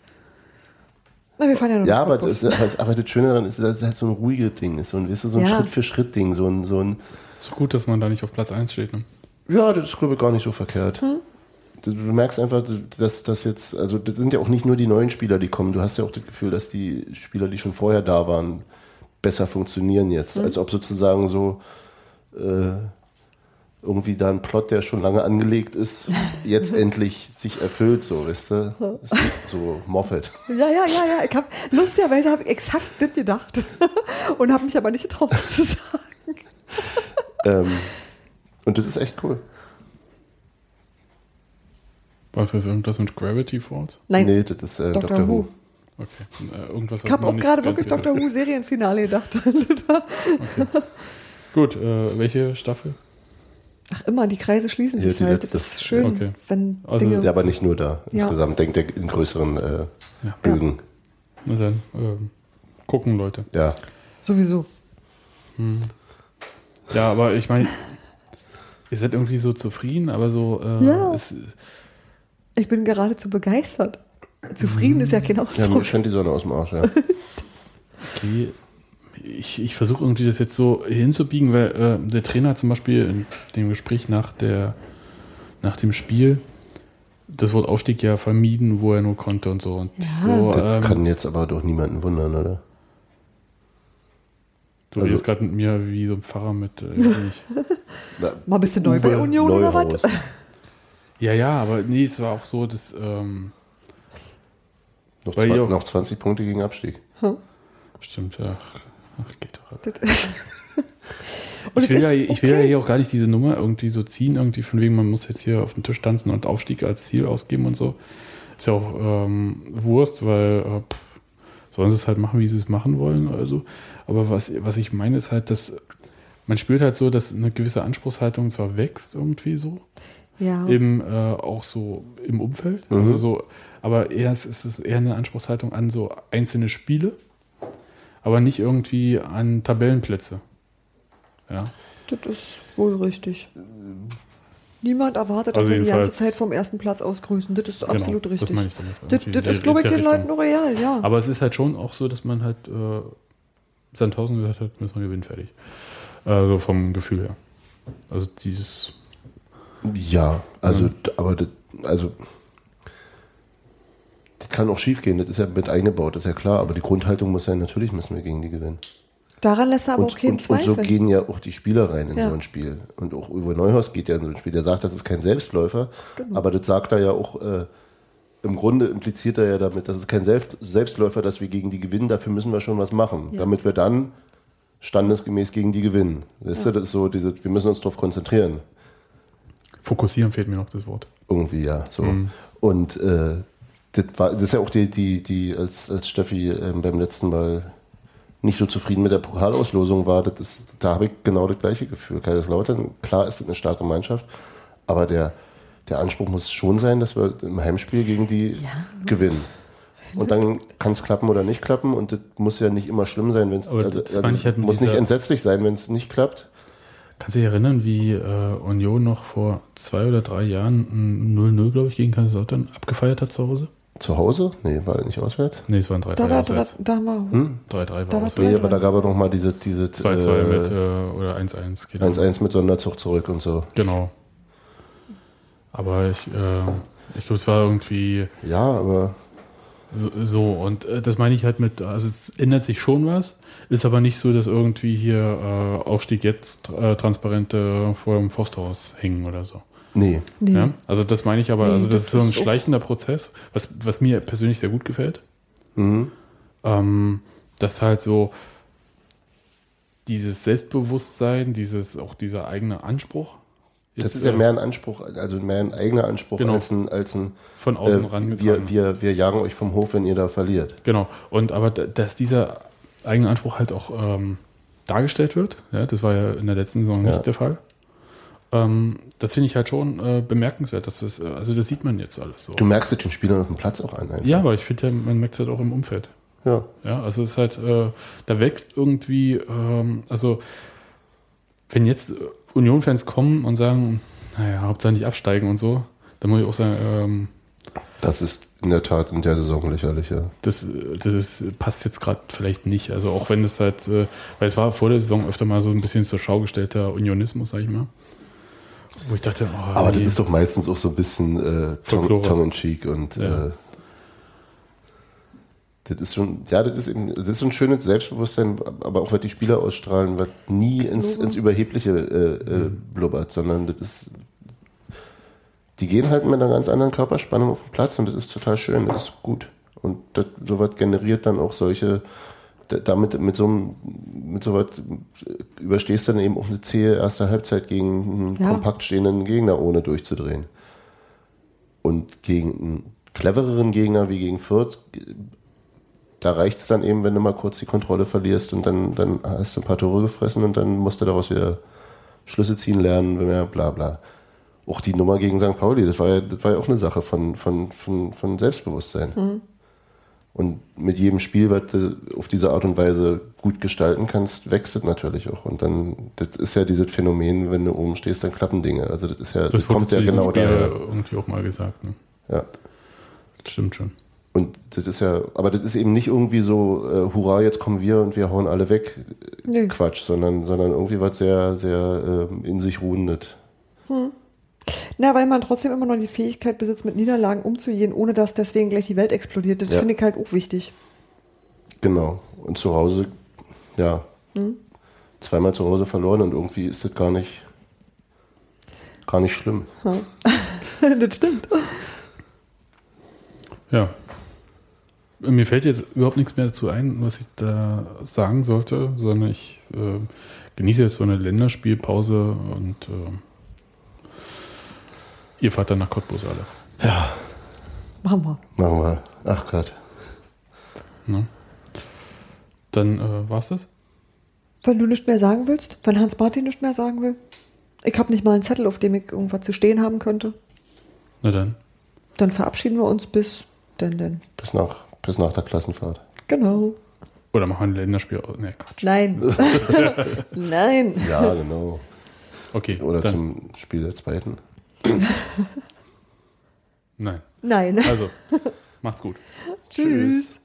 Na, wir fahren ja noch ja, aber das, das, aber das Schöne daran ist, dass es halt so ein ruhiges Ding ist, so ein, weißt du, so ein Ja. Schritt-für-Schritt-Ding, so ein, so ein Ist gut, dass man da nicht auf Platz 1 steht. Ne? Ja, das ist, glaube ich, gar nicht so verkehrt. Hm? Du, du merkst einfach, dass das jetzt, also das sind ja auch nicht nur die neuen Spieler, die kommen. Du hast ja auch das Gefühl, dass die Spieler, die schon vorher da waren, besser funktionieren jetzt. Hm? Als ob sozusagen so äh, irgendwie da ein Plot, der schon lange angelegt ist, jetzt endlich sich erfüllt, so, weißt du? So Moffat. Ja, ja, ja, ja. Ich habe lustigerweise habe ich exakt das gedacht und habe mich aber nicht getraut zu sagen. ähm, und das ist echt cool. Was ist irgendwas mit Gravity Falls? Nein, Nee, das ist äh, Dr. Dr. Who. Who. Okay. Äh, irgendwas ich habe auch gerade wirklich Dr. Who Serienfinale gedacht. Gut, äh, welche Staffel? Ach immer, die Kreise schließen sich die halt. letzte. Das ist schön, Okay. wenn Also Dinge. Ja, aber nicht nur da. Ja. Insgesamt denkt er in größeren äh, Ja. Bögen. Na dann, ähm, gucken, Leute. Ja. Sowieso. Ja, aber ich meine, ihr seid irgendwie so zufrieden, aber so. Äh, Ja. Es, Ich bin geradezu begeistert. Zufrieden ist ja kein Ja, Ausdruck. mir scheint die Sonne aus dem Arsch, ja. okay. Ich, ich versuche irgendwie das jetzt so hinzubiegen, weil äh, der Trainer zum Beispiel in dem Gespräch nach, der, nach dem Spiel das Wort Aufstieg ja vermieden, wo er nur konnte und so. Und Ja. so Das ähm, kann jetzt aber doch niemanden wundern, oder? du also- redest gerade mit mir wie so ein Pfarrer mit. Äh. Na, Mal bist du neu bei Union oder was? ja, ja, aber nee, es war auch so, dass. Ähm, Noch, zwei, noch 20 Punkte gegen Abstieg. stimmt, ja. Ach, geht doch. Und Ich will, es ja, ich will ja hier auch gar nicht diese Nummer irgendwie so ziehen, irgendwie von wegen, man muss jetzt hier auf den Tisch tanzen und Aufstieg als Ziel ausgeben und so. Ist ja auch ähm, Wurst, weil äh, sollen sie es halt machen, wie sie es machen wollen. Also. Aber was, was ich meine, ist halt, dass man spürt halt so, dass eine gewisse Anspruchshaltung zwar wächst irgendwie so, Ja. eben äh, auch so im Umfeld. Also so, aber eher ist ist es eher eine Anspruchshaltung an so einzelne Spiele, aber nicht irgendwie an Tabellenplätze. Ja. Das ist wohl richtig. Niemand erwartet, Also dass wir die ganze Zeit vom ersten Platz ausgrüßen. Das ist absolut Genau, richtig. Das meine ich damit. Das, das der- ist, glaube ich, den Richtung. Leuten real, ja. Aber es ist halt schon auch so, dass man halt äh, Sandhausen gesagt hat, müssen wir gewinnen, fertig. Also vom Gefühl her. Also dieses. Ja, also, d- aber das, also, das kann auch schief gehen, das ist ja mit eingebaut, das ist ja klar, aber die Grundhaltung muss sein, natürlich müssen wir gegen die gewinnen. Daran lässt er aber auch Und, keinen und, und so Zweifel. gehen ja auch die Spieler rein in Ja. so ein Spiel. Und auch Uwe Neuhaus geht ja in so ein Spiel. Der sagt, das ist kein Selbstläufer, Genau. aber das sagt er ja auch, äh, im Grunde impliziert er ja damit, das ist kein Selbst Selbstläufer, dass wir gegen die gewinnen, dafür müssen wir schon was machen, Ja. damit wir dann standesgemäß gegen die gewinnen. Weißt du, das ist so diese, wir müssen uns darauf konzentrieren. Fokussieren fehlt mir noch das Wort. Irgendwie, ja. So. Mhm. Und äh, das, war, das ist ja auch die, die, die als, als Steffi ähm, beim letzten Mal nicht so zufrieden mit der Pokalauslosung war, das ist, da habe ich genau das gleiche Gefühl. Kaiserslautern, klar ist es eine starke Mannschaft, aber der, der Anspruch muss schon sein, dass wir im Heimspiel gegen die gewinnen. Und dann kann es klappen oder nicht klappen und das muss ja nicht immer schlimm sein, wenn es also, das ich halt muss nicht entsetzlich sein, wenn es nicht klappt. Kannst du dich erinnern, wie äh, Union noch vor zwei oder drei Jahren ein 0-0, glaube ich, gegen Kaiserslautern abgefeiert hat zu Hause? Zu Hause? Nee, war das nicht auswärts? Nee, es waren 3-3 Da war, da, auswärts. da haben wir, 3-3 war da war auswärts. Nee, aber da gab es noch mal diese, diese 2-2 äh, mit, äh, oder 1-1. genau. 1-1 mit Sonderzug zurück und so. Genau. Aber ich, äh, ich glaube, es war irgendwie Ja, aber so, so. und äh, das meine ich halt mit, also es ändert sich schon was, ist aber nicht so, dass irgendwie hier äh, Aufstieg jetzt äh, Transparente vor dem Forsthaus hängen oder so. Nee. nee. Ja? Also das meine ich aber, Nee, also das, das ist so ein ist schleichender Prozess, was, was mir persönlich sehr gut gefällt. Mhm. Ähm, dass halt so dieses Selbstbewusstsein, dieses auch dieser eigene Anspruch. Das jetzt, ist ja äh, mehr ein Anspruch, also mehr ein eigener Anspruch Genau. als ein, als ein von außen äh, rangetragen. wir, wir, wir jagen euch vom Hof, wenn ihr da verliert. Genau. Und aber dass dieser eigene Anspruch halt auch ähm, dargestellt wird, ja, das war ja in der letzten Saison nicht Ja. der Fall. Ähm, das finde ich halt schon äh, bemerkenswert. Dass das, äh, also das sieht man jetzt alles so. Du merkst es den Spielern auf dem Platz auch an. einfach. Ja, aber ich finde ja, man merkt es halt auch im Umfeld. ja. Ja, also es ist halt, äh, da wächst irgendwie, ähm, also wenn jetzt äh, Union-Fans kommen und sagen, naja, Hauptsache nicht absteigen und so, dann muss ich auch sagen, ähm, Das ist in der Tat in der Saison lächerlich, ja. das, äh, das ist, passt jetzt gerade vielleicht nicht. Also auch wenn es halt, äh, weil es war vor der Saison öfter mal so ein bisschen zur Schau gestellter Unionismus, sag ich mal. Wo ich dachte, oh, Aber das ist doch meistens auch so ein bisschen äh, tongue, Folklore. tongue in cheek und Ja. äh, das ist schon, ja, das ist, eben, das ist so ein schönes Selbstbewusstsein, aber auch was die Spieler ausstrahlen, was nie ins, ins Überhebliche äh, äh, blubbert, sondern das ist, die gehen halt mit einer ganz anderen Körperspannung auf den Platz und das ist total schön, das ist gut. Und das, sowas generiert dann auch solche, damit, mit so einem, mit sowas überstehst du dann eben auch eine zähe erste Halbzeit gegen einen Ja. kompakt stehenden Gegner, ohne durchzudrehen. Und gegen einen clevereren Gegner wie gegen Fürth, da reicht es dann eben, wenn du mal kurz die Kontrolle verlierst und dann, dann hast du ein paar Tore gefressen und dann musst du daraus wieder Schlüsse ziehen lernen, wenn wir bla bla. Auch die Nummer gegen St. Pauli, das war ja, das war ja auch eine Sache von, von, von, von Selbstbewusstsein. Und mit jedem Spiel, was du auf diese Art und Weise gut gestalten kannst, wächst es natürlich auch. Und dann, das ist ja dieses Phänomen, wenn du oben stehst, dann klappen Dinge. Also das ist ja, das, das kommt ja genau Spiel daher. irgendwie auch mal gesagt. Ne? Ja. Das stimmt schon. Und das ist ja, aber das ist eben nicht irgendwie so, äh, hurra, jetzt kommen wir und wir hauen alle weg. Nee. Quatsch, sondern, sondern irgendwie was sehr, sehr ähm, in sich ruhendes. Na, weil man trotzdem immer noch die Fähigkeit besitzt, mit Niederlagen umzugehen, ohne dass deswegen gleich die Welt explodiert. Das Ja. finde ich halt auch wichtig. Genau. Und zu Hause, ja, Hm? zweimal zu Hause verloren und irgendwie ist das gar nicht, gar nicht schlimm. das stimmt. Ja. Mir fällt jetzt überhaupt nichts mehr dazu ein, was ich da sagen sollte, sondern ich äh, genieße jetzt so eine Länderspielpause und äh, ihr fahrt dann nach Cottbus alle. Machen wir. Machen wir. Ach Gott. Ne? Dann äh, war's das? Wenn du nicht mehr sagen willst, wenn Hans-Martin nicht mehr sagen will. Ich habe nicht mal einen Zettel, auf dem ich irgendwas zu stehen haben könnte. Na dann. Dann verabschieden wir uns bis denn denn. Bis nach, bis nach der Klassenfahrt. Genau. Oder machen wir ein Länderspiel. Ne, Quatsch. Nein. Nein. Ja, genau. Okay, Oder dann. zum Spiel der zweiten. Nein. Nein. Also, macht's gut. Tschüss.